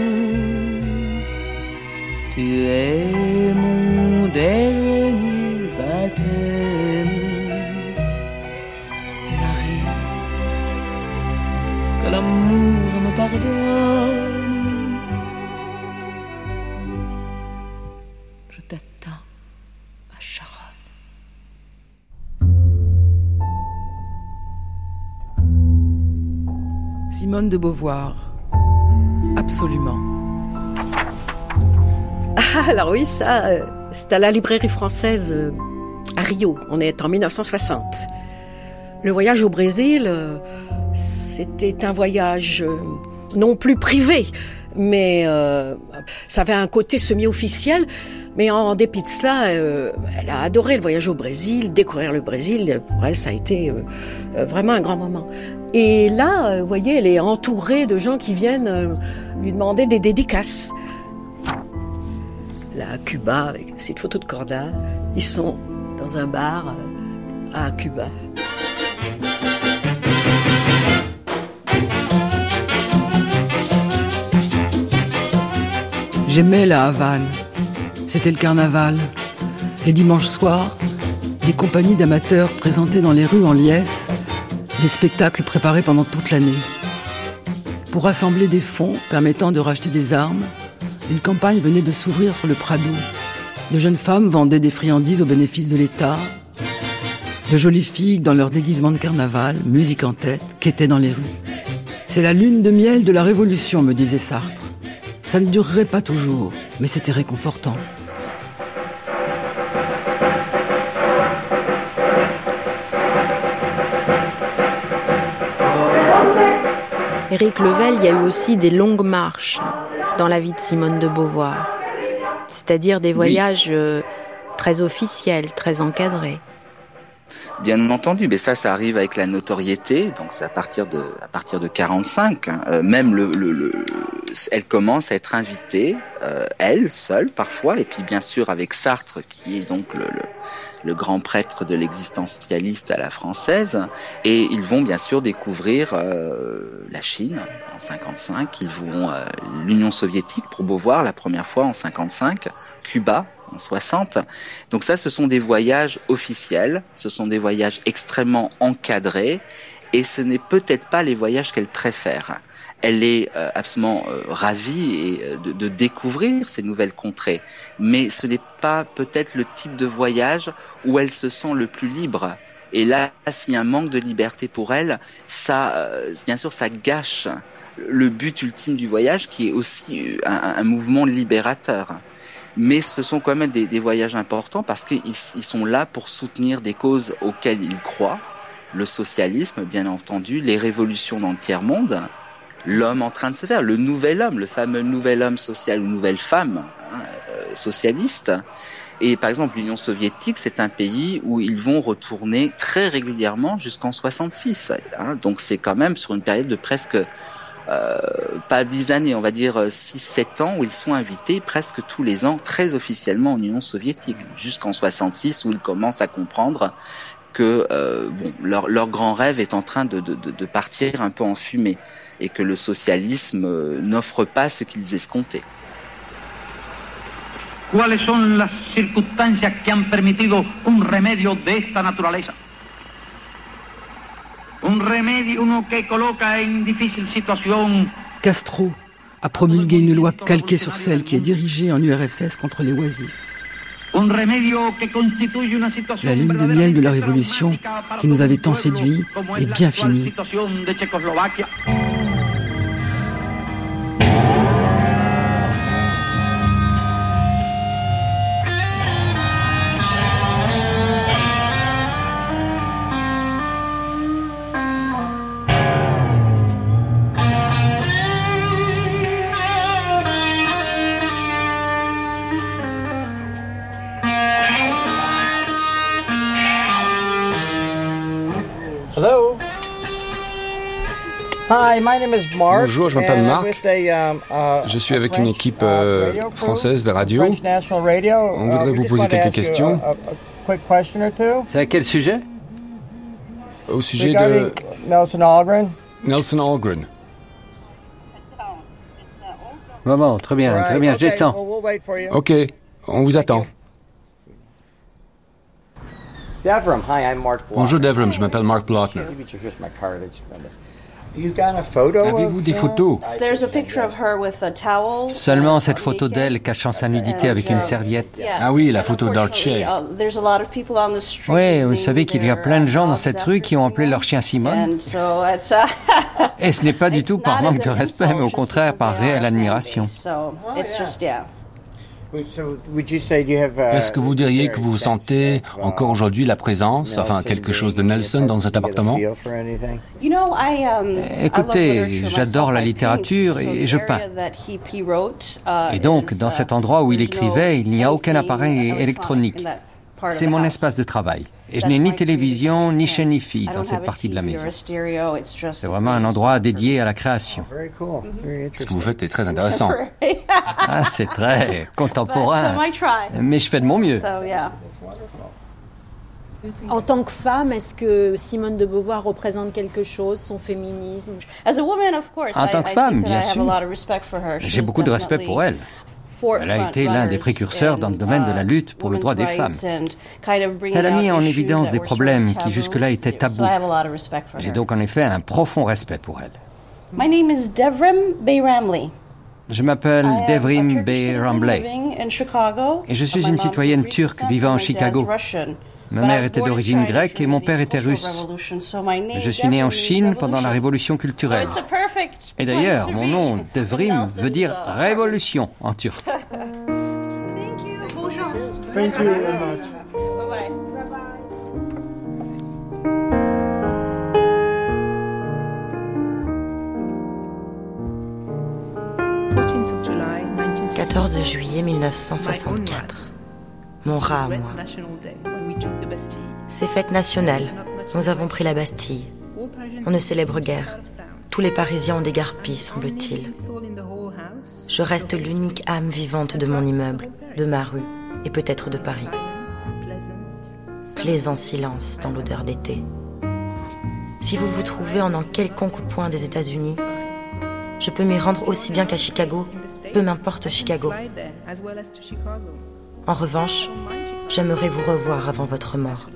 Tu es mon dernier baptême. Marie, que l'amour me pardonne. Simone de Beauvoir. Absolument. Ah, alors oui, ça, euh, c'est à la librairie française euh, à Rio. On est en 1960. Le voyage au Brésil, euh, c'était un voyage non plus privé, mais ça avait un côté semi-officiel. Mais en dépit de ça, elle a adoré le voyage au Brésil, découvrir le Brésil. Pour elle, ça a été vraiment un grand moment. Et là, euh, vous voyez, elle est entourée de gens qui viennent euh, lui demander des dédicaces. Là, à Cuba, avec cette photo de Corda, ils sont dans un bar euh, à Cuba. J'aimais la Havane. C'était le carnaval. Les dimanches soirs, des compagnies d'amateurs présentaient dans les rues en liesse des spectacles préparés pendant toute l'année. Pour rassembler des fonds permettant de racheter des armes, une campagne venait de s'ouvrir sur le Prado. De jeunes femmes vendaient des friandises au bénéfice de l'État. De jolies filles, dans leur déguisement de carnaval, musique en tête, quêtaient dans les rues. C'est la lune de miel de la Révolution, me disait Sartre. Ça ne durerait pas toujours, mais c'était réconfortant. Éric Level, il y a eu aussi des longues marches dans la vie de Simone de Beauvoir, c'est-à-dire des voyages euh, très officiels, très encadrés. Bien entendu, mais ça, ça arrive avec la notoriété, donc c'est à partir de à partir de 45. hein. Euh, même le, le, le- elle commence à être invitée, euh, elle seule parfois, et puis bien sûr avec Sartre, qui est donc le, le, le grand prêtre de l'existentialiste à la française, et ils vont bien sûr découvrir euh, la Chine en 55, ils vont euh, l'Union soviétique pour Beauvoir la première fois en 55, Cuba en 60. Donc ça, ce sont des voyages officiels, ce sont des voyages extrêmement encadrés, et ce n'est peut-être pas les voyages qu'elle préfère. Elle est euh, absolument euh, ravie et, euh, de, de découvrir ces nouvelles contrées, mais ce n'est pas peut-être le type de voyage où elle se sent le plus libre. Et là, s'il y a un manque de liberté pour elle, ça, euh, bien sûr, ça gâche le but ultime du voyage, qui est aussi euh, un, un mouvement libérateur mais ce sont quand même des, des voyages importants parce qu'ils ils sont là pour soutenir des causes auxquelles ils croient, le socialisme bien entendu, les révolutions dans le tiers-monde, l'homme en train de se faire, le nouvel homme, le fameux nouvel homme social ou nouvelle femme hein, euh, socialiste. Et par exemple, l'Union soviétique, c'est un pays où ils vont retourner très régulièrement jusqu'en 66. hein. donc c'est quand même sur une période de presque euh, pas 10 années, on va dire 6-7 ans, où ils sont invités presque tous les ans, très officiellement en Union soviétique, jusqu'en 66, où ils commencent à comprendre que euh, bon, leur, leur grand rêve est en train de, de, de- partir un peu en fumée, et que le socialisme euh, n'offre pas ce qu'ils escomptaient. ¿Cuáles son las circunstancias que han permitido un remedio de esta naturaleza? Un remedio, uno que coloca en difícil situación Castro a promulgué une loi calquée sur celle qui est dirigée en URSS contre les oisifs. La lune de miel de la Révolution, qui nous avait tant séduits, est bien finie. Bonjour, je m'appelle Marc. um, uh, Je suis a avec une French, équipe uh, euh, française de radio. On Uh, voudrait we vous poser quelques questions. A, a- a quick question or two. C'est à quel sujet? Au sujet de Nelson Algren. Nelson Algren. Bon, très bien, très bien, okay, je descends. well, we'll wait for you. Ok, on vous attend. Devram, hi, I'm Mark Block. Bonjour Devram, je m'appelle Mark Blotner. Avez-vous of, des uh, photos? There's a picture of her with a towel. Seulement cette photo d'elle cachant sa nudité avec une uh, serviette. Ah oui, la photo d'Archie. uh, There's a lot of people on the street. Oui, vous savez qu'il y a plein de gens dans cette rue qui ont appelé leur chien Simone. And so it's, uh, Et ce n'est pas du [laughs] tout par manque de respect, mais au just contraire par réelle admiration. Est-ce que vous diriez que vous sentez encore aujourd'hui la présence, enfin quelque chose de Nelson dans cet appartement? um. I love Écoutez, literature j'adore la I littérature et je peins. uh, Et donc, dans uh, cet endroit où il écrivait, il n'y a aucun appareil électronique. C'est mon espace de travail. Et je n'ai ni télévision, ni chaîne IFI dans cette partie de la maison. C'est vraiment un endroit dédié à la création. Very cool. Very Ce que vous faites est très intéressant. [laughs] Ah, c'est très [laughs] contemporain. Um. Mais je fais de mon mieux. So yeah. En tant que femme, est-ce que Simone de Beauvoir représente quelque chose, son féminisme? As a woman, of course, En I- tant que femme, bien sûr. a lot of respect for her. J'ai beaucoup de respect pour elle. Elle a été l'un des précurseurs dans le domaine de la lutte pour le droit des femmes. Elle a mis en évidence des problèmes qui jusque-là étaient tabous. I have a lot of respect for J'ai donc en effet un profond respect pour elle. My name is Devrim Bayramli. Je m'appelle Devrim in Chicago. Et je suis une citoyenne turque vivant dad's Chicago. Ma mère était d'origine grecque et mon père était russe. Je suis né en Chine pendant la révolution culturelle. Et d'ailleurs, mon nom, Devrim, veut dire révolution en turc. « 14 juillet 1964. Mon rat à moi. C'est fête nationale. Nous avons pris la Bastille. On ne célèbre guère. Tous les Parisiens ont dégarpi, semble-t-il. Je reste l'unique âme vivante de mon immeuble, de ma rue et peut-être de Paris. Plaisant silence dans l'odeur d'été. Si vous vous trouvez en un quelconque point des États-Unis, je peux m'y rendre aussi bien qu'à Chicago, peu m'importe Chicago. En revanche, j'aimerais vous revoir avant votre mort,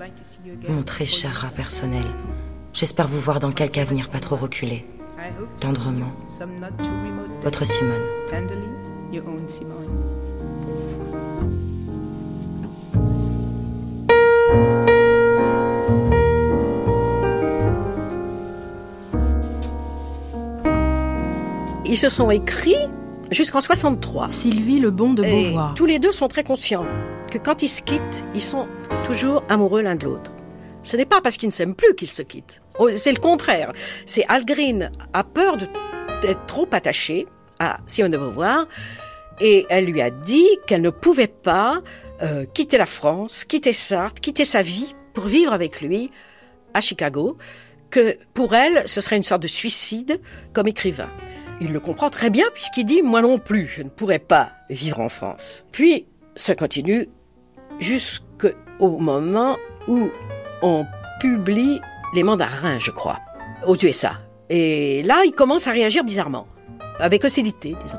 mon très cher rat personnel. J'espère vous voir dans quelque avenir pas trop reculé. Tendrement, votre Simone. Ils se sont écrits? Jusqu'en 63. Sylvie Lebon de Et Beauvoir. tous les deux sont très conscients que quand ils se quittent, ils sont toujours amoureux l'un de l'autre. Ce n'est pas parce qu'ils ne s'aiment plus qu'ils se quittent. Oh, C'est le contraire. C'est Al Green a peur de- d'être trop attaché à Simone de Beauvoir et elle lui a dit qu'elle ne pouvait pas euh, quitter la France, quitter Sartre, quitter sa vie pour vivre avec lui à Chicago, que pour elle, ce serait une sorte de suicide comme écrivain. Il le comprend très bien puisqu'il dit Moi non plus, je ne pourrais pas vivre en France. Puis, ça continue jusqu'au moment où on publie Les Mandarins, je crois, aux USA. Et là, il commence à réagir bizarrement, avec hostilité, disons.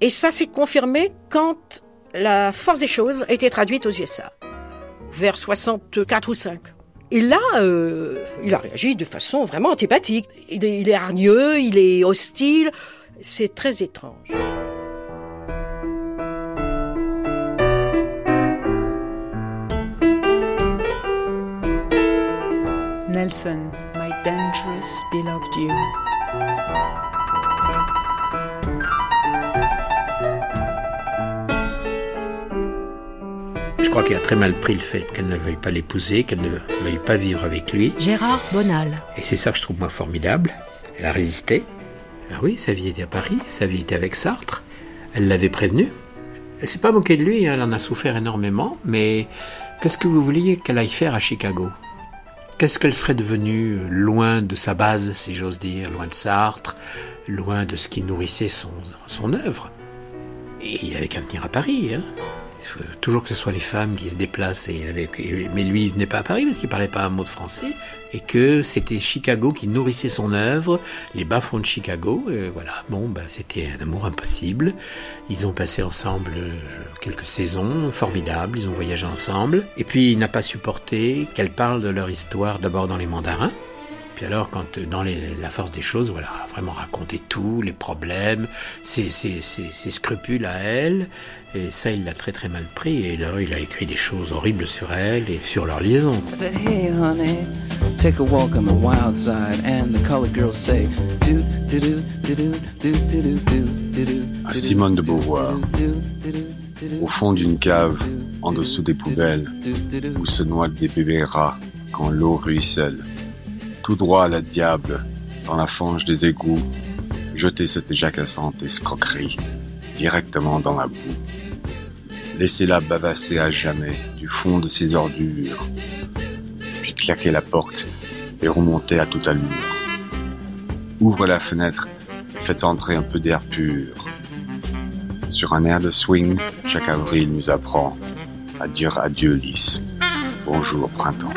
Et ça s'est confirmé quand La Force des choses a été traduite aux USA, vers 64 ou 5. Et là, euh, il a réagi de façon vraiment antipathique. Il est, il est hargneux, il est hostile. C'est très étrange. Nelson, my dangerous beloved you. Crois qu'il a très mal pris le fait qu'elle ne veuille pas l'épouser, qu'elle ne veuille pas vivre avec lui. Gérard Bonal. Et c'est ça que je trouve moi formidable. Elle a résisté. Ah oui, sa vie était à Paris, sa vie était avec Sartre. Elle l'avait prévenu. Elle s'est pas moquée de lui, hein, elle en a souffert énormément, mais qu'est-ce que vous vouliez qu'elle aille faire à Chicago? Qu'est-ce qu'elle serait devenue euh, loin de sa base, si j'ose dire, loin de Sartre, loin de ce qui nourrissait son, son œuvre? Et il avait qu'à venir à Paris, hein toujours que ce soit les femmes qui se déplacent. Et avec, mais lui, il venait pas à Paris parce qu'il parlait pas un mot de français. Et que c'était Chicago qui nourrissait son œuvre, les bas-fonds de Chicago. Et voilà, bon, bah, c'était un amour impossible. Ils ont passé ensemble euh, quelques saisons formidables. Ils ont voyagé ensemble. Et puis, il n'a pas supporté qu'elle parle de leur histoire d'abord dans les mandarins. Puis alors, quand euh, dans la force des choses, voilà, vraiment raconter tout, les problèmes, ses- ses- ses scrupules à elle, et ça, il l'a très très mal pris, et là, il a écrit des choses horribles sur elle et sur leur liaison. I said, hey honey, take a walk on the wild side. And the colored girls say, do do do do do do do do do do À Simone de Beauvoir, au fond d'une cave, en dessous des poubelles, où se noient des bébés rats quand l'eau ruisselle. Tout droit à la diable, dans la fange des égouts, jeter cette jacassante escroquerie directement dans la boue. Laissez-la bavasser à jamais du fond de ses ordures, puis claquer la porte et remonter à toute allure. Ouvre la fenêtre, faites entrer un peu d'air pur. Sur un air de swing, chaque avril nous apprend à dire adieu lisse. Bonjour printemps.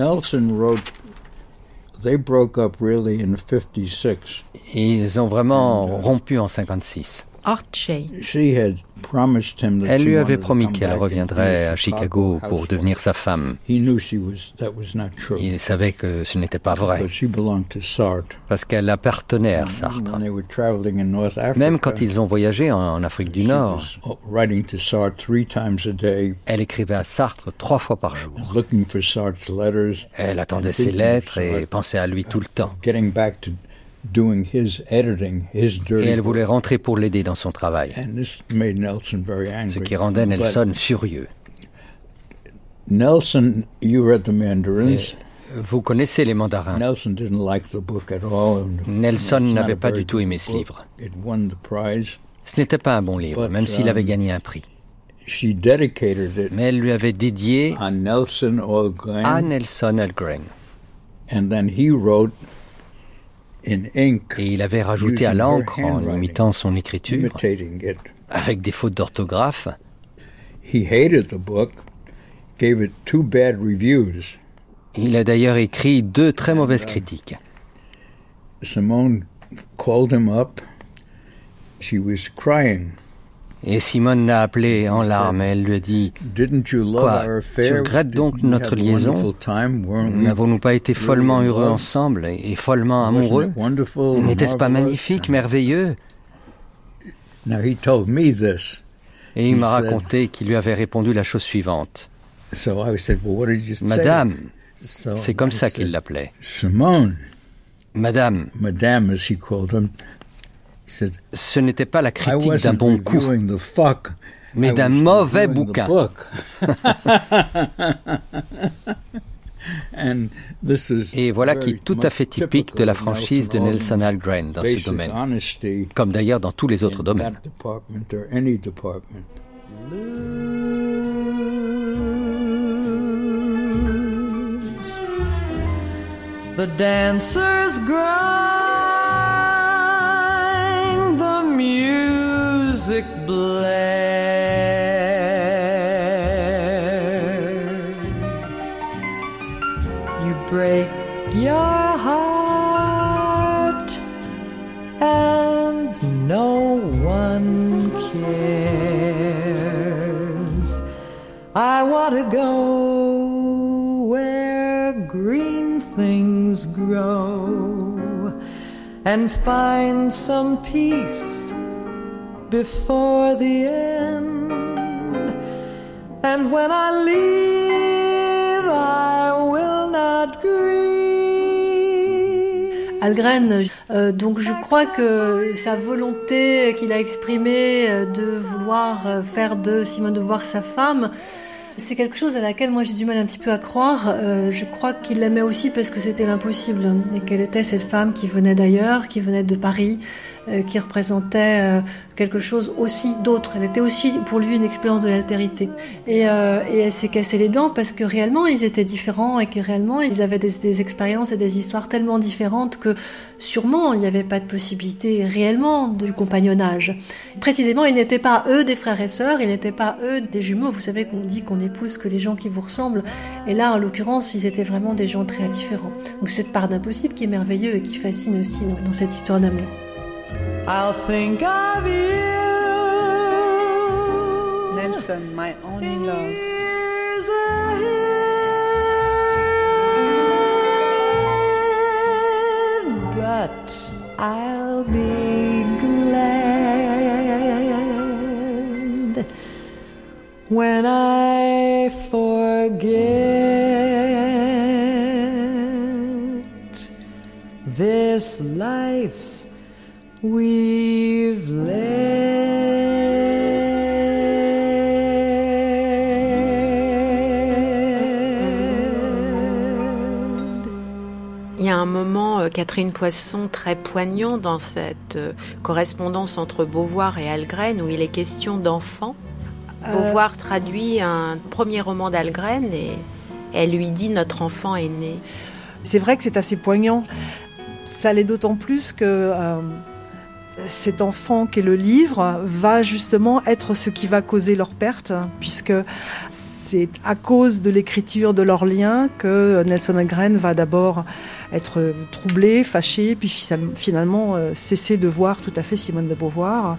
Nelson wrote, they broke up really in 56. Ils ont vraiment rompu en 56. Elle lui avait promis qu'elle reviendrait à Chicago pour devenir sa femme. Il savait que ce n'était pas vrai parce qu'elle appartenait à Sartre. Même quand ils ont voyagé en Afrique du Nord, elle écrivait à Sartre trois fois par jour. Elle attendait ses lettres et pensait à lui tout le temps. Getting back to doing his editing, his dirty Et elle voulait rentrer pour l'aider dans son travail, And this made Nelson very angry. ce qui rendait But Nelson furieux. Nelson, you read the Mandarins? Vous connaissez les mandarins. Nelson didn't like the book at all. and Nelson it's not n'avait pas du tout aimé ce book. livre. It won the prize. Ce n'était pas un bon livre, But, même s'il avait um, gagné un prix. She dedicated it Mais elle lui avait dédié on Nelson Algren. à Nelson Algren. And then he wrote Et il avait rajouté à l'encre, en imitant son écriture, avec des fautes d'orthographe. He hated the book, gave it two bad reviews. Il a d'ailleurs écrit deux très mauvaises critiques. Simone called him up. She was crying. Et Simone l'a appelé en larmes. Et elle lui a dit Didn't you love Quoi Tu regrettes donc notre liaison N'avons-nous pas été follement heureux ensemble et follement amoureux N'était-ce pas magnifique, merveilleux Now he told me this. Et il m'a raconté qu'il lui avait répondu la chose suivante. Madame, c'est comme ça qu'il l'appelait. Simone, Madame, Madame, ce n'était pas la critique d'un bon coup, reviewing the fuck. mais d'un mauvais bouquin. book. [laughs] And this is Et voilà qui est tout à fait typique de la franchise de Nelson Algren dans ce domaine, comme d'ailleurs dans tous les autres in domaines. The dancers grind, music blares. You break your heart, and no one cares. I want to go where green things grow and find some peace before the end. And when I leave, I will not grieve. Algren, euh, donc je crois que sa volonté qu'il a exprimée euh, de vouloir euh, faire de Simone de Beauvoir sa femme, c'est quelque chose à laquelle moi j'ai du mal un petit peu à croire. Euh, je crois qu'il l'aimait aussi parce que c'était l'impossible et qu'elle était cette femme qui venait d'ailleurs, qui venait de Paris, qui représentait euh, quelque chose aussi d'autre. Elle était aussi pour lui une expérience de l'altérité. Et, euh, et elle s'est cassé les dents parce que réellement ils étaient différents et que réellement ils avaient des, des expériences et des histoires tellement différentes que sûrement il n'y avait pas de possibilité réellement du compagnonnage. Précisément, ils n'étaient pas eux des frères et sœurs, ils n'étaient pas eux des jumeaux. Vous savez qu'on dit qu'on épouse que les gens qui vous ressemblent. Et là, en l'occurrence, ils étaient vraiment des gens très différents. Donc cette part d'impossible qui est merveilleux et qui fascine aussi dans cette histoire d'amour. I'll think of you. Nelson, my only love. But I'll be glad when I forget this life we've Il y a un moment, euh, Catherine Poisson, très poignant dans cette euh, correspondance entre Beauvoir et Algren, où il est question d'enfants. Euh. Beauvoir traduit un premier roman d'Algren et elle lui dit Notre enfant est né. C'est vrai que c'est assez poignant. Ça l'est d'autant plus que euh, cet enfant qu'est le livre va justement être ce qui va causer leur perte, puisque c'est à cause de l'écriture de leur lien que Nelson Algren va d'abord être troublé, fâché, puis finalement euh, cesser de voir tout à fait Simone de Beauvoir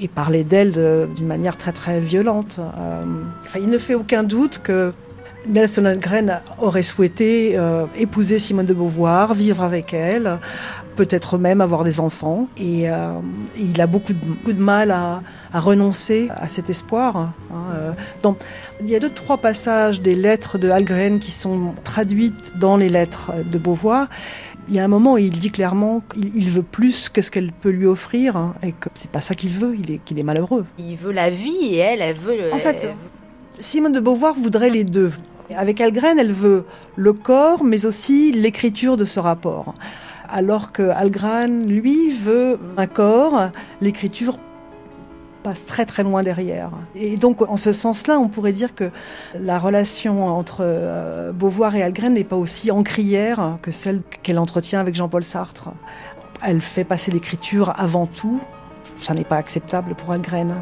et parler d'elle de- d'une manière très très violente. Euh, il ne fait aucun doute que Nelson Algren aurait souhaité euh, épouser Simone de Beauvoir, vivre avec elle, peut-être même avoir des enfants. Et euh, il a beaucoup de, beaucoup de mal à, à renoncer à cet espoir. hein. Dans- il y a deux, trois passages des lettres de Algren qui sont traduites dans les lettres de Beauvoir Il y a un moment où il dit clairement qu'il il veut plus que ce qu'elle peut lui offrir hein, et que c'est pas ça qu'il veut, il est, qu'il est malheureux. Il veut la vie et elle, elle veut le. En fait, Simone de Beauvoir voudrait les deux. Avec Algren, elle veut le corps, mais aussi l'écriture de ce rapport. Alors que Algren, lui, veut un corps, l'écriture passe très très loin derrière. Et donc, en ce sens-là, on pourrait dire que la relation entre euh, Beauvoir et Algren n'est pas aussi encrière que celle qu'elle entretient avec Jean-Paul Sartre. Elle fait passer l'écriture avant tout. Ça n'est pas acceptable pour Algren.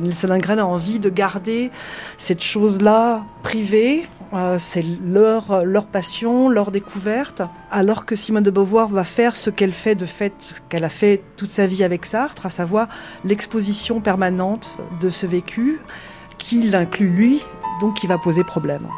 Nelson Algren a envie de garder cette chose-là privée. Euh, c'est leur, leur passion, leur découverte. Alors que Simone de Beauvoir va faire ce qu'elle fait de fait, ce qu'elle a fait toute sa vie avec Sartre, à savoir l'exposition permanente de ce vécu, qui l'inclut lui, donc qui va poser problème.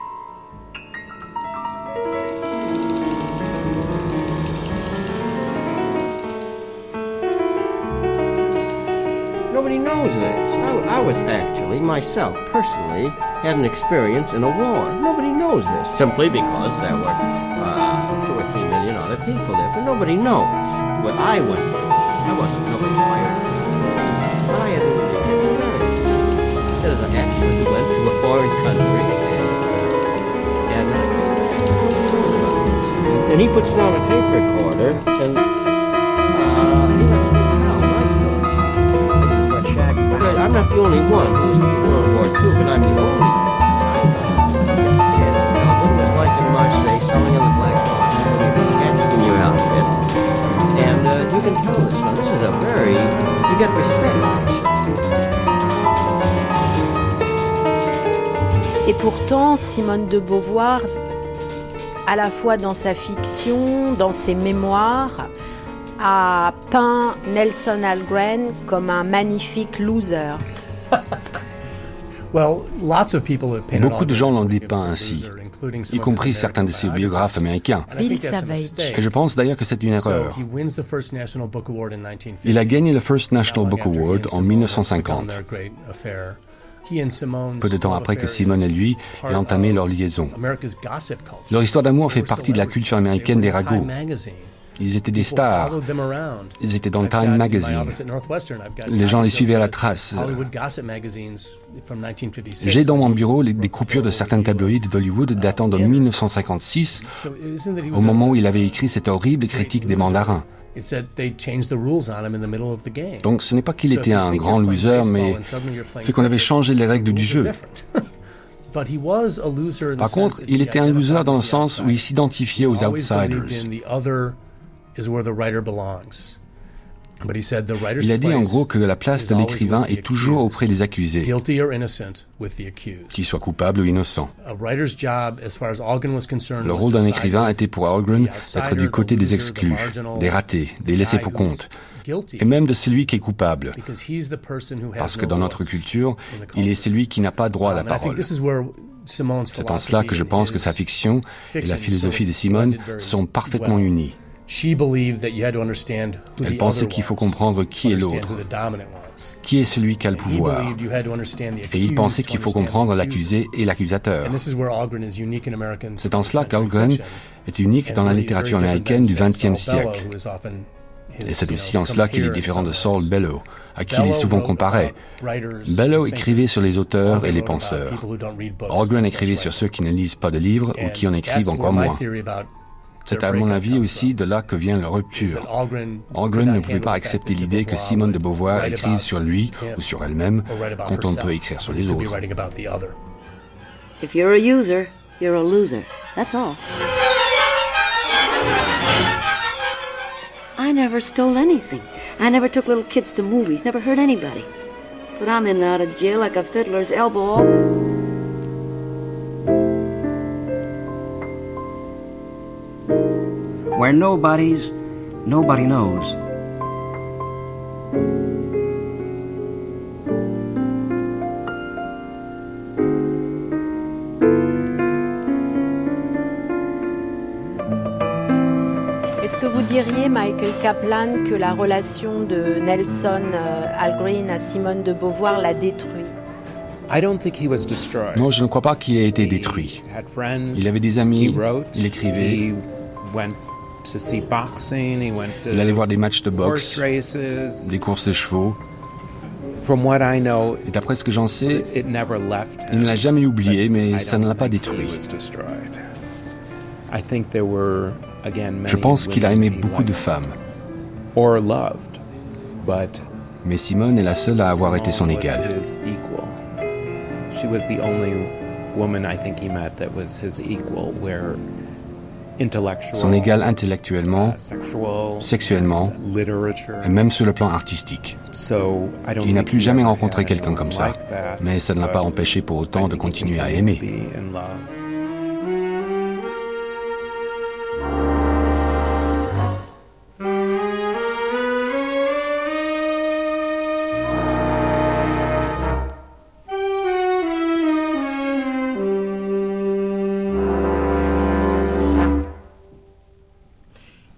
I, was actually, myself, personally, had an experience in a war. Nobody knows this, simply because there were uh, two or three million other people there. But nobody knows what I went through. I wasn't no fired. But I had a really experience. That is, I actually went to a foreign country and, and, and he puts down a tape recorder and not the only one who's through World War II, but I'm the only one. It was like in Marseille, selling on the black get catched in your outfit, and uh, you can tell this one. This is a very, you get respect. Et pourtant, Simone de Beauvoir, à la fois dans sa fiction, dans ses mémoires, a peint Nelson Algren comme un magnifique loser. Beaucoup de gens l'ont dépeint ainsi, y compris certains de ses biographes américains. Bill Savage. Et je pense d'ailleurs que c'est une erreur. Il a gagné le First National Book Award en 1950, peu de temps après que Simone et lui aient entamé leur liaison. Leur histoire d'amour fait partie de la culture américaine des ragots. Ils étaient des stars. Ils étaient dans Time Magazine. Les gens les suivaient à la trace. J'ai dans mon bureau des coupures de certains tabloïds d'Hollywood datant de 1956, au moment où il avait écrit cette horrible critique des mandarins. Donc ce n'est pas qu'il était un grand loser, mais c'est qu'on avait changé les règles du jeu. [laughs] Par contre, il était un loser dans le sens où il s'identifiait aux outsiders. Il a dit en gros que la place de l'écrivain est toujours auprès des accusés, qu'ils soient coupables ou innocents. Le rôle d'un écrivain était pour Algren d'être du côté des exclus, des ratés, des laissés pour compte, et même de celui qui est coupable, parce que dans notre culture, il est celui qui n'a pas droit à la parole. C'est en cela que je pense que sa fiction et la philosophie de Simone sont parfaitement unies. Elle pensait qu'il faut comprendre qui est l'autre, qui est celui qui a le pouvoir. Et il pensait qu'il faut comprendre l'accusé et l'accusateur. C'est en cela qu'Algren est unique dans la littérature américaine du XXe siècle. Et c'est aussi en cela qu'il est différent de Saul Bellow, à qui il est souvent comparé. Bellow écrivait sur les auteurs et les penseurs. Algren écrivait sur ceux qui ne lisent pas de livres ou qui en écrivent encore moins. C'est à mon avis aussi de là que vient la rupture. Algren ne pouvait pas accepter l'idée que Simone de Beauvoir écrive sur lui ou sur elle-même quand on peut écrire sur les autres. If you're a user, you're a loser. That's all. I never stole anything. I never took little kids to movies, never hurt anybody. But I'm in and out of jail like a fiddler's elbow. Where nobody's, nobody knows. Est-ce que vous diriez, Michael Kaplan, que la relation de Nelson euh, Algren à Simone de Beauvoir l'a détruit? Non, je ne crois pas qu'il ait été détruit. Il avait des amis, il écrivait. Il allait voir des matchs de boxe, des courses de chevaux. Et d'après ce que j'en sais, il ne l'a jamais oublié, mais ça ne l'a pas détruit. Je pense qu'il a aimé beaucoup de femmes. Mais Simone est la seule à avoir été son égale. Son égale intellectuellement, sexuellement, et même sur le plan artistique. Il n'a plus jamais rencontré quelqu'un comme ça, mais ça ne l'a pas empêché pour autant de continuer à aimer.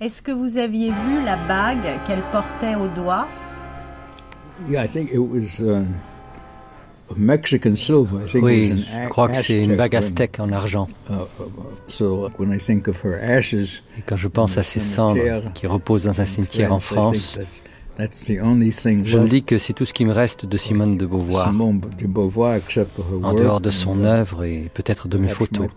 Est-ce que vous aviez vu la bague qu'elle portait au doigt? Yeah, I think it was uh, Mexican silver. I think oui, it was an je crois que c'est une bague aztèque en argent. Uh, uh, so when I think of her ashes, Et quand je pense à ces cendres qui reposent dans un cimetière en France, je me dis que c'est tout ce qui me reste de Simone de Beauvoir, Simone de Beauvoir, except for her en dehors de son uh, œuvre et peut-être de mes photos. [laughs]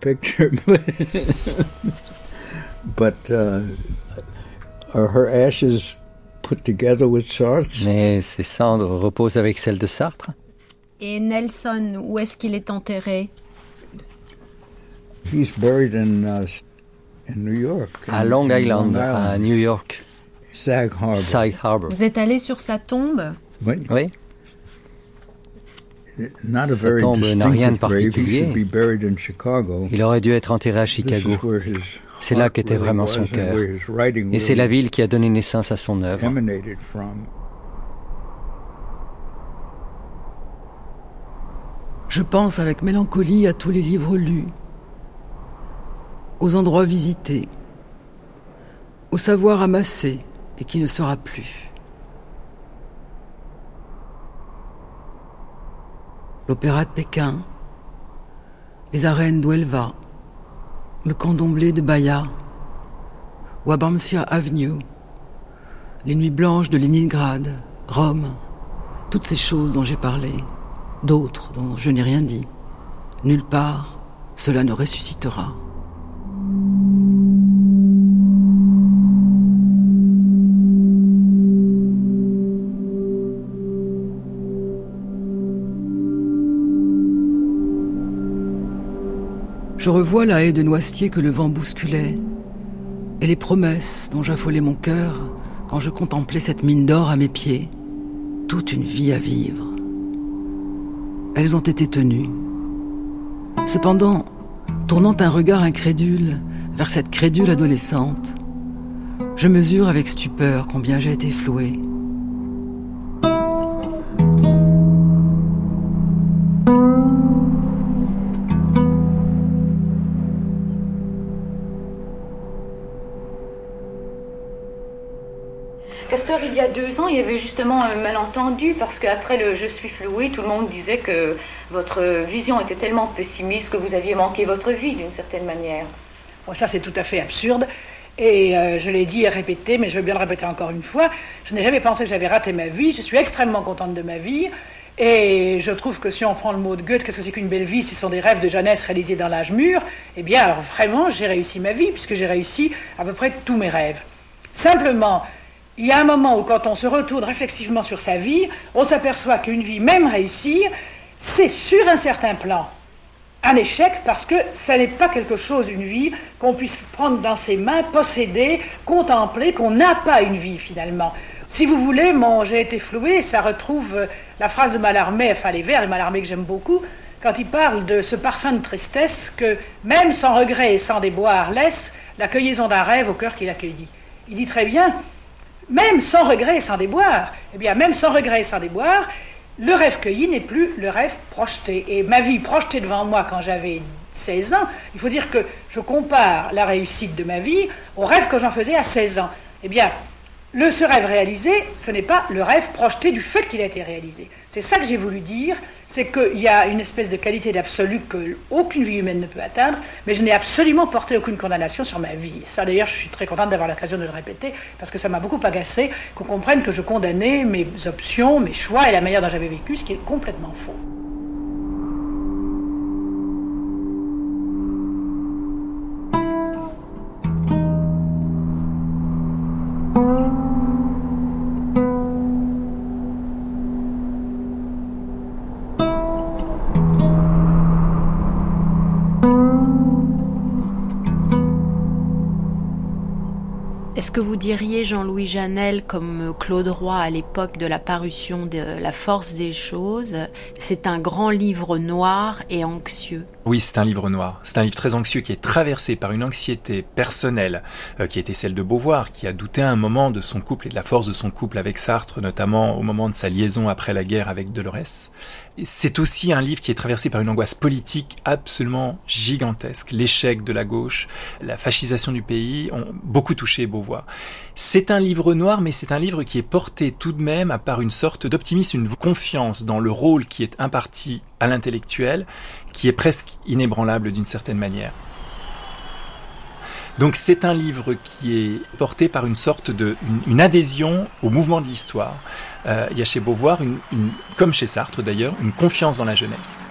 Mais ces cendres reposent avec celles de Sartre Et Nelson, où est-ce qu'il est enterré? He's buried in uh, in New York. à in- Long in Island, Long à New York, Sag Harbor. Sag Harbor. Vous êtes allé sur sa tombe? Oui, Sa very tombe n'a rien de particulier. be buried in Chicago. il aurait dû être enterré à Chicago. C'est là heart qu'était vraiment son and cœur. Et c'est la ville qui a donné naissance à son œuvre. Je pense avec mélancolie à tous les livres lus, aux endroits visités, au savoir amassé et qui ne sera plus. L'opéra de Pékin, les arènes d'Uelva, le candomblé de Bahia, Wabamsia Avenue, les nuits blanches de Leningrad, Rome, toutes ces choses dont j'ai parlé, d'autres dont je n'ai rien dit. Nulle part, cela ne ressuscitera. Je revois la haie de noisetier que le vent bousculait, et les promesses dont j'affolais mon cœur quand je contemplais cette mine d'or à mes pieds, toute une vie à vivre. Elles ont été tenues. Cependant, tournant un regard incrédule vers cette crédule adolescente, je mesure avec stupeur combien j'ai été floué. Il y avait justement un malentendu parce qu'après le Je suis floué, tout le monde disait que votre vision était tellement pessimiste que vous aviez manqué votre vie d'une certaine manière. Bon, ça, c'est tout à fait absurde. Et euh, je l'ai dit et répété, mais je veux bien le répéter encore une fois. Je n'ai jamais pensé que j'avais raté ma vie. Je suis extrêmement contente de ma vie. Et je trouve que si on prend le mot de Goethe, qu'est-ce que c'est qu'une belle vie Ce sont des rêves de jeunesse réalisés dans l'âge mûr. Eh bien, alors vraiment, j'ai réussi ma vie, puisque j'ai réussi à peu près tous mes rêves. Simplement, il y a un moment où, quand on se retourne réflexivement sur sa vie, on s'aperçoit qu'une vie, même réussir, c'est sur un certain plan un échec parce que ça n'est pas quelque chose, une vie, qu'on puisse prendre dans ses mains, posséder, contempler, qu'on n'a pas une vie finalement. Si vous voulez, j'ai été floué, ça retrouve euh, la phrase de Mallarmé, enfin les vers de Mallarmé que j'aime beaucoup, quand il parle de ce parfum de tristesse que, même sans regret et sans déboire, laisse la cueillison d'un rêve au cœur qu'il accueillit. Il dit très bien, même sans regret et sans déboire, eh bien, même sans regret et sans déboire, le rêve cueilli n'est plus le rêve projeté. Et ma vie projetée devant moi quand j'avais 16 ans, il faut dire que je compare la réussite de ma vie au rêve que j'en faisais à 16 ans. Eh bien, le, ce rêve réalisé, ce n'est pas le rêve projeté du fait qu'il a été réalisé. C'est ça que j'ai voulu dire, c'est qu'il y a une espèce de qualité d'absolu qu'aucune vie humaine ne peut atteindre, mais je n'ai absolument porté aucune condamnation sur ma vie. Ça, d'ailleurs, je suis très contente d'avoir l'occasion de le répéter, parce que ça m'a beaucoup agacé qu'on comprenne que je condamnais mes options, mes choix et la manière dont j'avais vécu, ce qui est complètement faux. Est-ce que vous diriez Jean-Louis Janel comme Claude Roy à l'époque de la parution de La force des choses, c'est un grand livre noir et anxieux? Oui, c'est un livre noir. C'est un livre très anxieux qui est traversé par une anxiété personnelle euh, qui était celle de Beauvoir, qui a douté un moment de son couple et de la force de son couple avec Sartre, notamment au moment de sa liaison après la guerre avec Dolores. C'est aussi un livre qui est traversé par une angoisse politique absolument gigantesque. L'échec de la gauche, la fascisation du pays ont beaucoup touché Beauvoir. C'est un livre noir, mais c'est un livre qui est porté tout de même par une sorte d'optimisme, une confiance dans le rôle qui est imparti à l'intellectuel, qui est presque inébranlable d'une certaine manière. Donc c'est un livre qui est porté par une sorte de une, adhésion au mouvement de l'histoire. Euh, il y a chez Beauvoir, une, comme chez Sartre d'ailleurs, une confiance dans la jeunesse.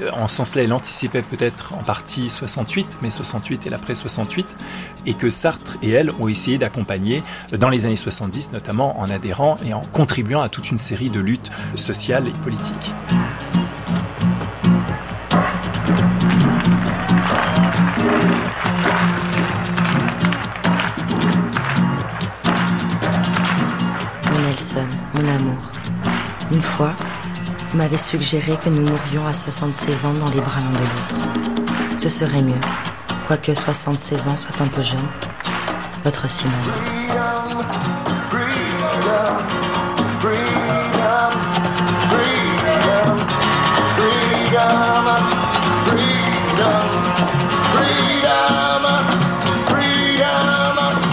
Euh, en ce sens-là, elle anticipait peut-être en partie 68, mais 68 et l'après 68, et que Sartre et elle ont essayé d'accompagner dans les années 70, notamment en adhérant et en contribuant à toute une série de luttes sociales et politiques. Fois, vous m'avez suggéré que nous mourions à 76 ans dans les bras l'un de l'autre. Ce serait mieux, quoique 76 ans soit un peu jeune. Votre Simone.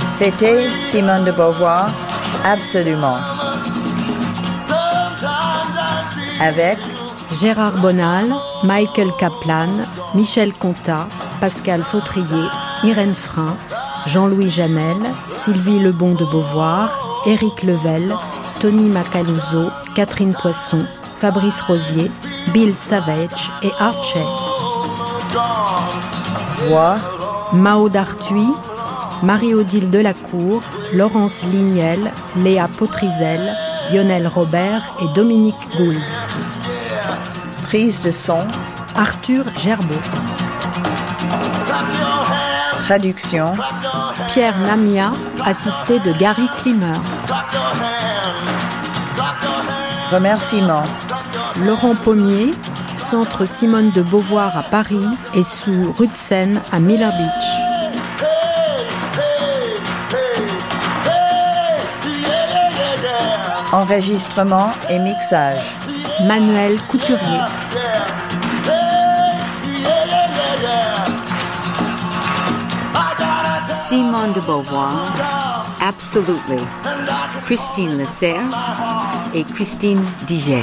C'était Simone de Beauvoir, absolument. Avec Gérard Bonal, Michael Kaplan, Michel Contat, Pascal Fautrier, Irène Frein, Jean-Louis Janel, Sylvie Lebon de Beauvoir, Éric Level, Tony Macaluso, Catherine Poisson, Fabrice Rosier, Bill Savage et Archer. Voix Mao d'Artuis, Marie-Odile Delacour, Laurence Lignel, Léa Potrizel, Lionel Robert et Dominique Gould. Prise de son Arthur Gerbeau. Traduction Pierre Namia, assisté de Gary Klimer. Remerciements Laurent Pommier, Centre Simone de Beauvoir à Paris et sous Seine à Miller Beach. Enregistrement et mixage. Manuel Couturier. Simone de Beauvoir, Absolutely. Christine Lasserre et Christine Diger.